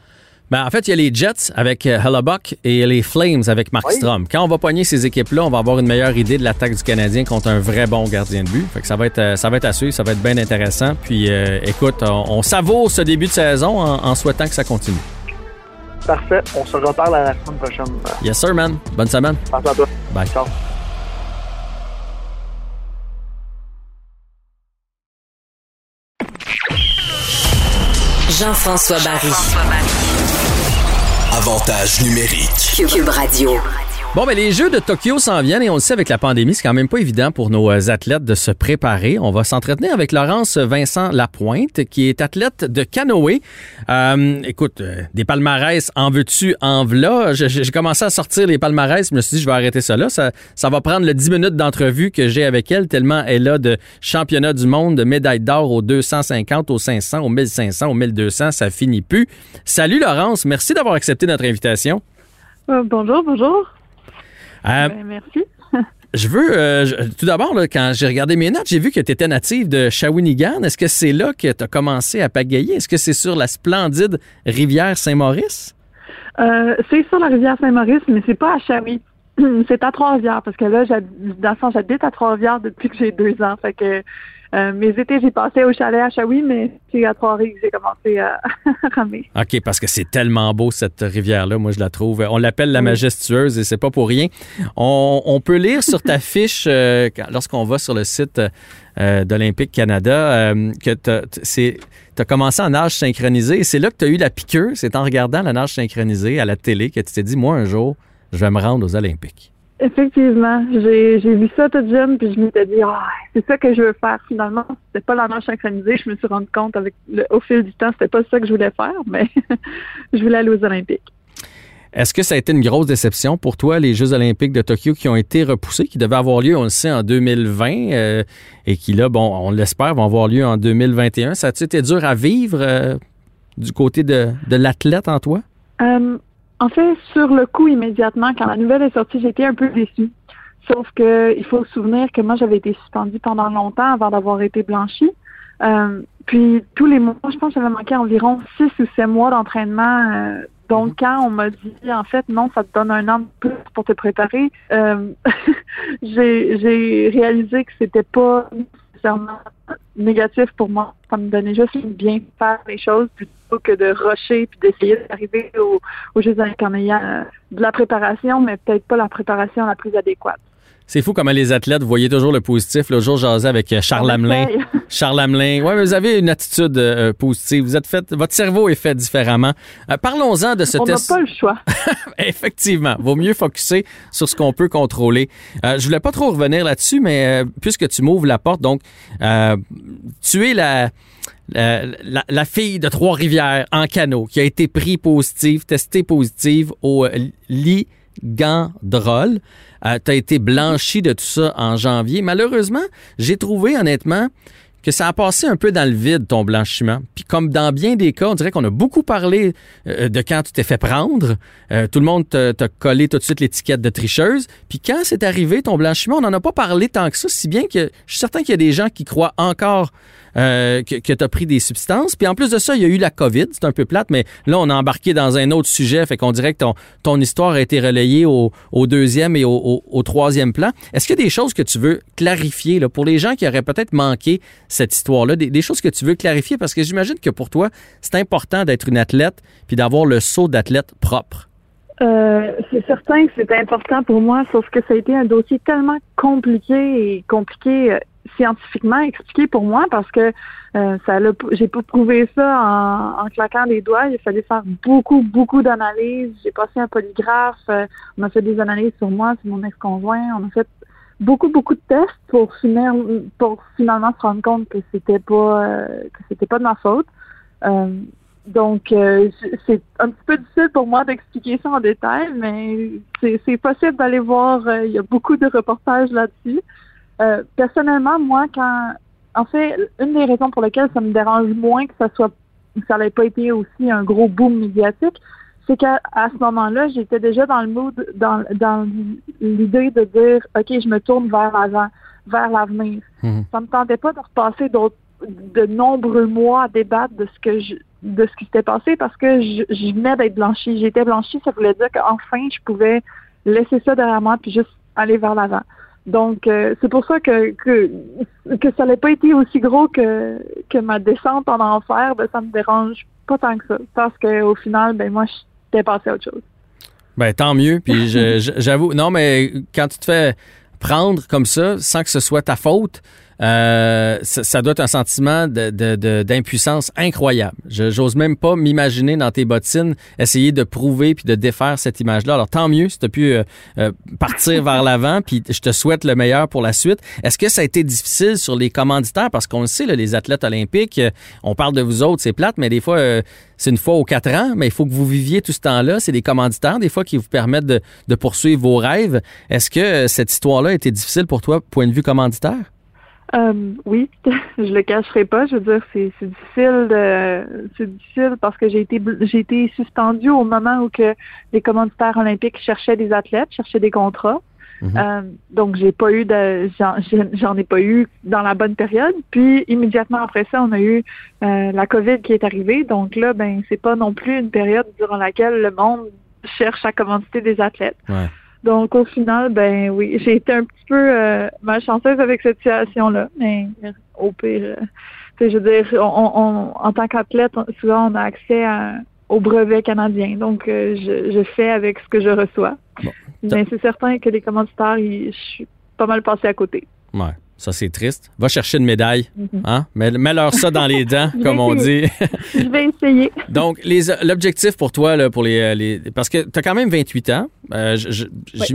Ben, en fait, il y a les Jets avec euh, Hellebuck et les Flames avec Mark Oui. Strom. Quand on va pogner ces équipes-là, on va avoir une meilleure idée de l'attaque du Canadien contre un vrai bon gardien de but. Fait que ça va être, euh, ça va être à suivre, ça va être bien intéressant. Puis, euh, écoute, on, on savoure ce début de saison en, en souhaitant que ça continue. Parfait. On se reparle à la semaine prochaine. Yes, sir, man. Bonne semaine. Pense à toi. Bye. Ciao. Jean-François Barry. Avantage numérique. Cube Radio. Bon, ben les Jeux de Tokyo s'en viennent et on le sait avec la pandémie, c'est quand même pas évident pour nos euh, athlètes de se préparer. On va s'entretenir avec Laurence Vincent Lapointe, qui est athlète de canoë. Euh, écoute, euh, des palmarès, en veux-tu, en v'là? J'ai commencé à sortir les palmarès, je me suis dit, je vais arrêter ça là. Ça, ça va prendre le 10 minutes d'entrevue que j'ai avec elle, tellement elle a de championnats du monde, de médailles d'or aux 250, aux 500, aux 1500, aux 1200, ça finit plus. Salut Laurence, merci d'avoir accepté notre invitation. Euh, bonjour, bonjour. Euh, Ben, merci. [LAUGHS] Je veux, euh, je- tout d'abord, quand j'ai regardé mes notes, j'ai vu que tu étais native de Shawinigan. Est-ce que c'est là que tu as commencé à pagayer? Est-ce que c'est sur la splendide rivière Saint-Maurice? Euh, c'est sur la rivière Saint-Maurice, mais c'est pas à Chaoui. [CLEARS THROAT] c'est à Trois-Rivières, parce que là, dans le fond, j'habite à Trois-Rivières depuis que j'ai deux ans. Fait que euh, mes étés, j'ai passé au chalet à Chaoui, mais c'est à Trois-Rivières que j'ai commencé [LAUGHS] à ramer. OK, parce que c'est tellement beau, cette rivière-là. Moi, je la trouve. On l'appelle la majestueuse et c'est pas pour rien. On, on peut lire sur ta [LAUGHS] fiche, euh, lorsqu'on va sur le site euh, d'Olympique Canada, euh, que tu as commencé en nage synchronisé et c'est là que tu as eu la piqûre. C'est en regardant la nage synchronisée à la télé que tu t'es dit, moi, un jour, je vais me rendre aux Olympiques. Effectivement, j'ai vu ça toute jeune, puis je m'étais dit, ah, c'est ça que je veux faire. Finalement, c'était pas la nage synchronisée. Je me suis rendu compte avec le, au fil du temps, c'était pas ça que je voulais faire, mais [LAUGHS] je voulais aller aux Olympiques. Est-ce que ça a été une grosse déception pour toi, les Jeux olympiques de Tokyo qui ont été repoussés, qui devaient avoir lieu, on le sait, en 2020 euh, et qui, là, bon, on l'espère, vont avoir lieu en 2021? Ça a-tu été dur à vivre euh, du côté de, de l'athlète en toi? Euh, en fait, sur le coup, immédiatement, quand la nouvelle est sortie, j'étais un peu déçue. Sauf que il faut se souvenir que moi, j'avais été suspendue pendant longtemps avant d'avoir été blanchie. Euh, puis tous les mois, je pense que j'avais manqué environ six ou sept mois d'entraînement. Euh, donc quand on m'a dit en fait non, ça te donne un an de plus pour te préparer, euh, [LAUGHS] j'ai j'ai réalisé que c'était pas nécessairement négatif pour moi. Ça me donnait juste une bien faire les choses plutôt que de rusher puis d'essayer d'arriver au- aux Jeux en ayant euh, de la préparation, mais peut-être pas la préparation la plus adéquate. C'est fou comment les athlètes, vous voyez toujours le positif. Le jour, j'asais avec euh, Charles Hamelin. [LAUGHS] Charles Hamelin. Oui, mais vous avez une attitude euh, positive. Vous êtes fait, votre cerveau est fait différemment. Euh, Parlons-en de ce On n'a test. pas le choix. [LAUGHS] Effectivement, vaut mieux focuser sur ce qu'on peut contrôler. Euh, je voulais pas trop revenir là-dessus, mais euh, puisque tu m'ouvres la porte, donc euh, tu es la, la, la- la fille de Trois-Rivières en canot qui a été pris positive, testée positive au euh, ligandrol. Euh, tu as été blanchi de tout ça en janvier. Malheureusement, j'ai trouvé honnêtement que ça a passé un peu dans le vide, ton blanchiment. Puis comme dans bien des cas, on dirait qu'on a beaucoup parlé euh, de quand tu t'es fait prendre. Euh, tout le monde t'a collé tout de suite l'étiquette de tricheuse. Puis quand c'est arrivé, ton blanchiment, on n'en a pas parlé tant que ça, si bien que je suis certain qu'il y a des gens qui croient encore euh, que, que tu as pris des substances. Puis en plus de ça, il y a eu la COVID, c'est un peu plate, mais là, on a embarqué dans un autre sujet, fait qu'on dirait que ton, histoire a été relayée au, deuxième et au, au, troisième plan. Est-ce qu'il y a des choses que tu veux clarifier là, pour les gens qui auraient peut-être manqué cette histoire-là, des, des, choses que tu veux clarifier? Parce que j'imagine que pour toi, c'est important d'être une athlète puis d'avoir le saut d'athlète propre. Euh, c'est certain que c'est important pour moi, sauf que ça a été un dossier tellement compliqué et compliqué euh, scientifiquement expliqué pour moi parce que euh, ça j'ai pas prouvé ça en, claquant les doigts. Il fallait faire beaucoup, beaucoup d'analyses. J'ai passé un polygraphe. Euh, on a fait des analyses sur moi, sur mon ex-conjoint. On a fait beaucoup, beaucoup de tests pour finir, pour finalement se rendre compte que c'était pas que c'était pas de ma faute. Donc c'est un petit peu difficile pour moi d'expliquer ça en détail, mais c'est possible d'aller voir. il y a beaucoup de reportages là-dessus. Euh, personnellement, moi, quand en fait, une des raisons pour lesquelles ça me dérange moins que ça soit que ça n'ait pas été aussi un gros boom médiatique, c'est qu'à à ce moment-là, j'étais déjà dans le mood, dans, dans l'idée de dire OK, je me tourne vers l'avant, vers l'avenir. Mhm. Ça me tentait pas de repasser d'autres de nombreux mois à débattre de ce que je de ce qui s'était passé parce que je, je venais d'être blanchie. J'étais blanchie, ça voulait dire qu'enfin je pouvais laisser ça derrière moi puis juste aller vers l'avant. Donc, euh, c'est pour ça que, que, que ça n'a pas été aussi gros que, que ma descente en enfer. Ben, ça me dérange pas tant que ça. Parce qu'au final, ben, moi, j'étais passé à autre chose. Ben, tant mieux. Puis, [LAUGHS] j'avoue, non, mais quand tu te fais prendre comme ça, sans que ce soit ta faute, euh, ça, doit être un sentiment d'impuissance incroyable. J'ose même pas m'imaginer dans tes bottines essayer de prouver puis de défaire cette image-là. Alors tant mieux si tu as pu euh, euh, partir vers l'avant, puis je te souhaite le meilleur pour la suite. Est-ce que ça a été difficile sur les commanditaires? Parce qu'on le sait, les athlètes olympiques, on parle de vous autres, c'est plate, mais des fois, c'est une fois aux quatre ans, mais il faut que vous viviez tout ce temps-là. C'est des commanditaires, des fois, qui vous permettent de, de poursuivre vos rêves. Est-ce que cette histoire-là a été difficile pour toi, point de vue commanditaire? Euh, oui, [LAUGHS] je le cacherai pas. Je veux dire, c'est difficile, de, c'est difficile parce que j'ai été j'ai été suspendue au moment où que les commanditaires olympiques cherchaient des athlètes, cherchaient des contrats. Mhm. euh, donc j'ai pas eu de [LAUGHS] j'en ai pas eu dans la bonne période. Puis immédiatement après ça, on a eu euh, la COVID qui est arrivée. Donc là, ben c'est pas non plus une période durant laquelle le monde cherche à commanditer des athlètes. Ouais. Donc au final, ben oui, j'ai été un petit peu euh, malchanceuse avec cette situation-là, mais au pire, euh, je veux dire, on, en tant qu'athlète, souvent on a accès à, au brevet canadien, donc euh, je, je, fais avec ce que je reçois. Mais c'est certain que les commanditaires, je suis pas mal passé à côté. Ouais. Ça, c'est triste. Va chercher une médaille. Mhm. Hein? Mets-leur ça dans les dents, [LAUGHS] comme on dit. [LAUGHS] je vais essayer. Donc, l'objectif pour toi, là, pour les, les parce que tu as quand même 28 ans. Euh,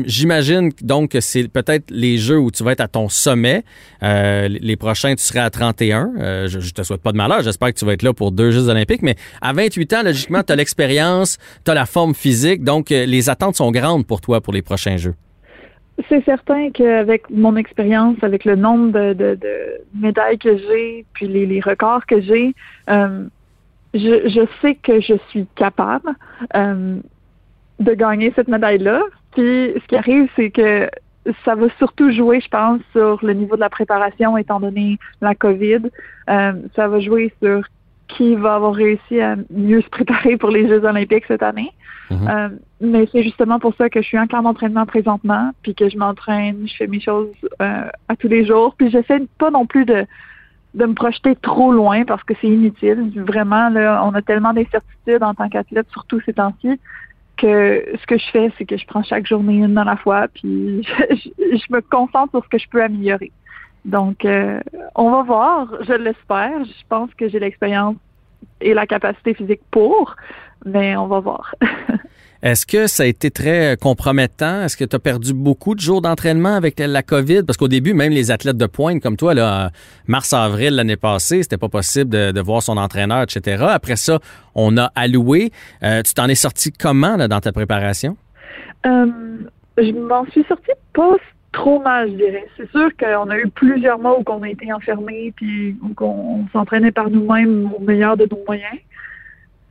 j'imagine donc que c'est peut-être les jeux où tu vas être à ton sommet. Euh, les prochains, tu serais à 31. Euh, je, je te souhaite pas de malheur. J'espère que tu vas être là pour deux Jeux olympiques. Mais à 28 ans, logiquement, tu as l'expérience, tu as la forme physique. Donc, les attentes sont grandes pour toi pour les prochains Jeux. C'est certain qu'avec mon expérience, avec le nombre de, médailles que j'ai, puis les, records que j'ai, euh, je, je, sais que je suis capable euh, de gagner cette médaille-là. Puis ce qui arrive, c'est que ça va surtout jouer, je pense, sur le niveau de la préparation, étant donné la COVID. Euh, ça va jouer sur qui va avoir réussi à mieux se préparer pour les Jeux olympiques cette année. Mhm. Euh, mais c'est justement pour ça que je suis en camp d'entraînement présentement, puis que je m'entraîne, je fais mes choses euh, à tous les jours, puis j'essaie pas non plus de de me projeter trop loin parce que c'est inutile. Vraiment, là, on a tellement d'incertitudes en tant qu'athlète, surtout ces temps-ci, que ce que je fais, c'est que je prends chaque journée une à la fois, puis [LAUGHS] je, me concentre sur ce que je peux améliorer. Donc, euh, on va voir, je l'espère. Je pense que j'ai l'expérience et la capacité physique pour, mais on va voir. [LAUGHS] Est-ce que ça a été très compromettant? Est-ce que tu as perdu beaucoup de jours d'entraînement avec la COVID? Parce qu'au début, même les athlètes de pointe comme toi, là, mars-avril l'année passée, c'était pas possible de, voir son entraîneur, etc. Après ça, on a alloué. Euh, tu t'en es sorti comment là, dans ta préparation? Euh, je m'en suis sorti pas trop mal, je dirais. C'est sûr qu'on a eu plusieurs mois où on a été enfermés puis où on, s'entraînait par nous-mêmes au meilleur de nos moyens.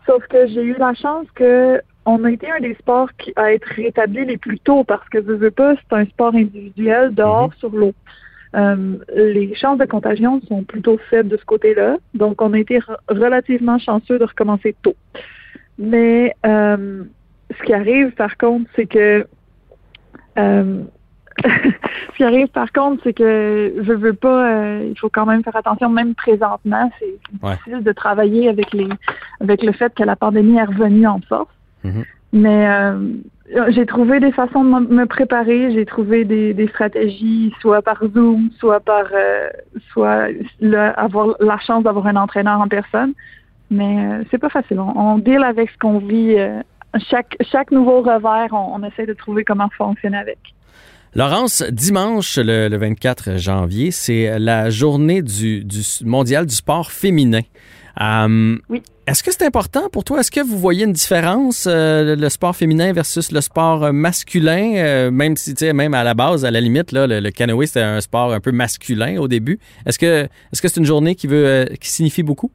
Sauf que j'ai eu la chance que on a été un des sports qui a été rétabli les plus tôt parce que je veux pas, c'est un sport individuel dehors mhm. sur l'eau. Euh, les chances de contagion sont plutôt faibles de ce côté-là, donc on a été relativement chanceux de recommencer tôt. Mais euh, ce qui arrive par contre, c'est que euh, ce qui arrive par contre, c'est que je veux pas, euh, il faut quand même faire attention, même présentement, c'est difficile de travailler avec les avec le fait que la pandémie est revenue en force. Mm-hmm. Mais euh, j'ai trouvé des façons de me préparer, j'ai trouvé des, des, stratégies, soit par Zoom, soit par euh, soit avoir la chance d'avoir un entraîneur en personne. Mais c'est pas facile. On, on, deal avec ce qu'on vit. chaque chaque nouveau revers, on, on essaie de trouver comment fonctionner avec. Laurence, dimanche, le, 24 janvier, c'est la journée du, du mondial du sport féminin. Euh, oui. Est-ce que c'est important pour toi? Est-ce que vous voyez une différence, euh, le sport féminin versus le sport masculin? Euh, même si, tu sais, même à la base, à la limite, là, le, canoë, c'était un sport un peu masculin au début. Est-ce que est-ce que c'est une journée qui veut qui signifie beaucoup?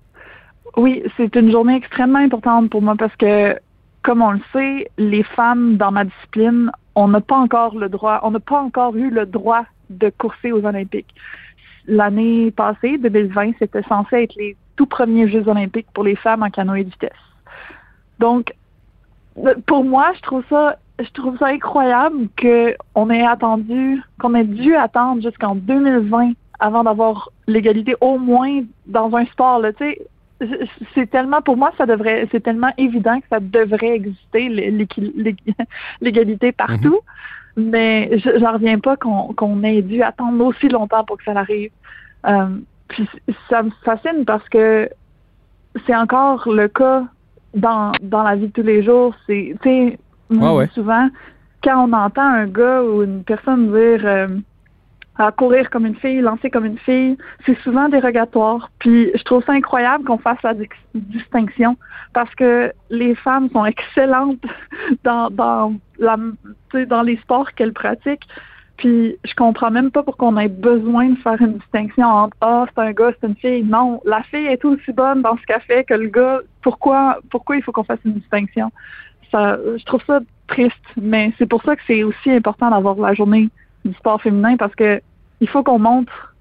Oui, c'est une journée extrêmement importante pour moi parce que, comme on le sait, les femmes dans ma discipline on n'a pas encore le droit, on n'a pas encore eu le droit de courser aux Olympiques. L'année passée, 2020, c'était censé être les tout premiers Jeux olympiques pour les femmes en canoë de vitesse. Donc, pour moi, je trouve ça, je trouve ça incroyable qu'on ait attendu, qu'on ait dû attendre jusqu'en 2020 avant d'avoir l'égalité au moins dans un sport. Là, c'est tellement pour moi ça devrait c'est tellement évident que ça devrait exister [LAUGHS] l'égalité partout. Mhm. mais j'en reviens pas qu'on ait dû attendre aussi longtemps pour que ça arrive euh, puis ça me fascine parce que c'est encore le cas dans dans la vie de tous les jours. C'est tu sais souvent quand on entend un gars ou une personne dire euh, à courir comme une fille, lancer comme une fille, c'est souvent dérogatoire. Puis je trouve ça incroyable qu'on fasse la distinction parce que les femmes sont excellentes [LAUGHS] dans dans la dans les sports qu'elles pratiquent. Puis je comprends même pas pourquoi on ait besoin de faire une distinction entre ah c'est un gars, c'est une fille. Non, la fille est aussi bonne dans ce qu'elle fait que le gars. Pourquoi pourquoi il faut qu'on fasse une distinction? Ça, je trouve ça triste, mais c'est pour ça que c'est aussi important d'avoir la journée du sport féminin parce que il faut qu'on montre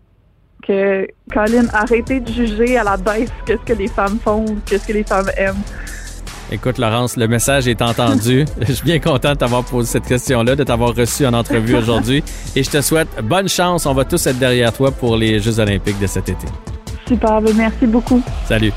que Colin arrêtez de juger à la baisse qu'est-ce que les femmes font, qu'est-ce que les femmes aiment. Écoute, Laurence, le message est entendu. [LAUGHS] je suis bien content de t'avoir posé cette question-là, de t'avoir reçu en entrevue [LAUGHS] aujourd'hui. Et je te souhaite bonne chance. On va tous être derrière toi pour les Jeux olympiques de cet été. Super, ben, merci beaucoup. Salut.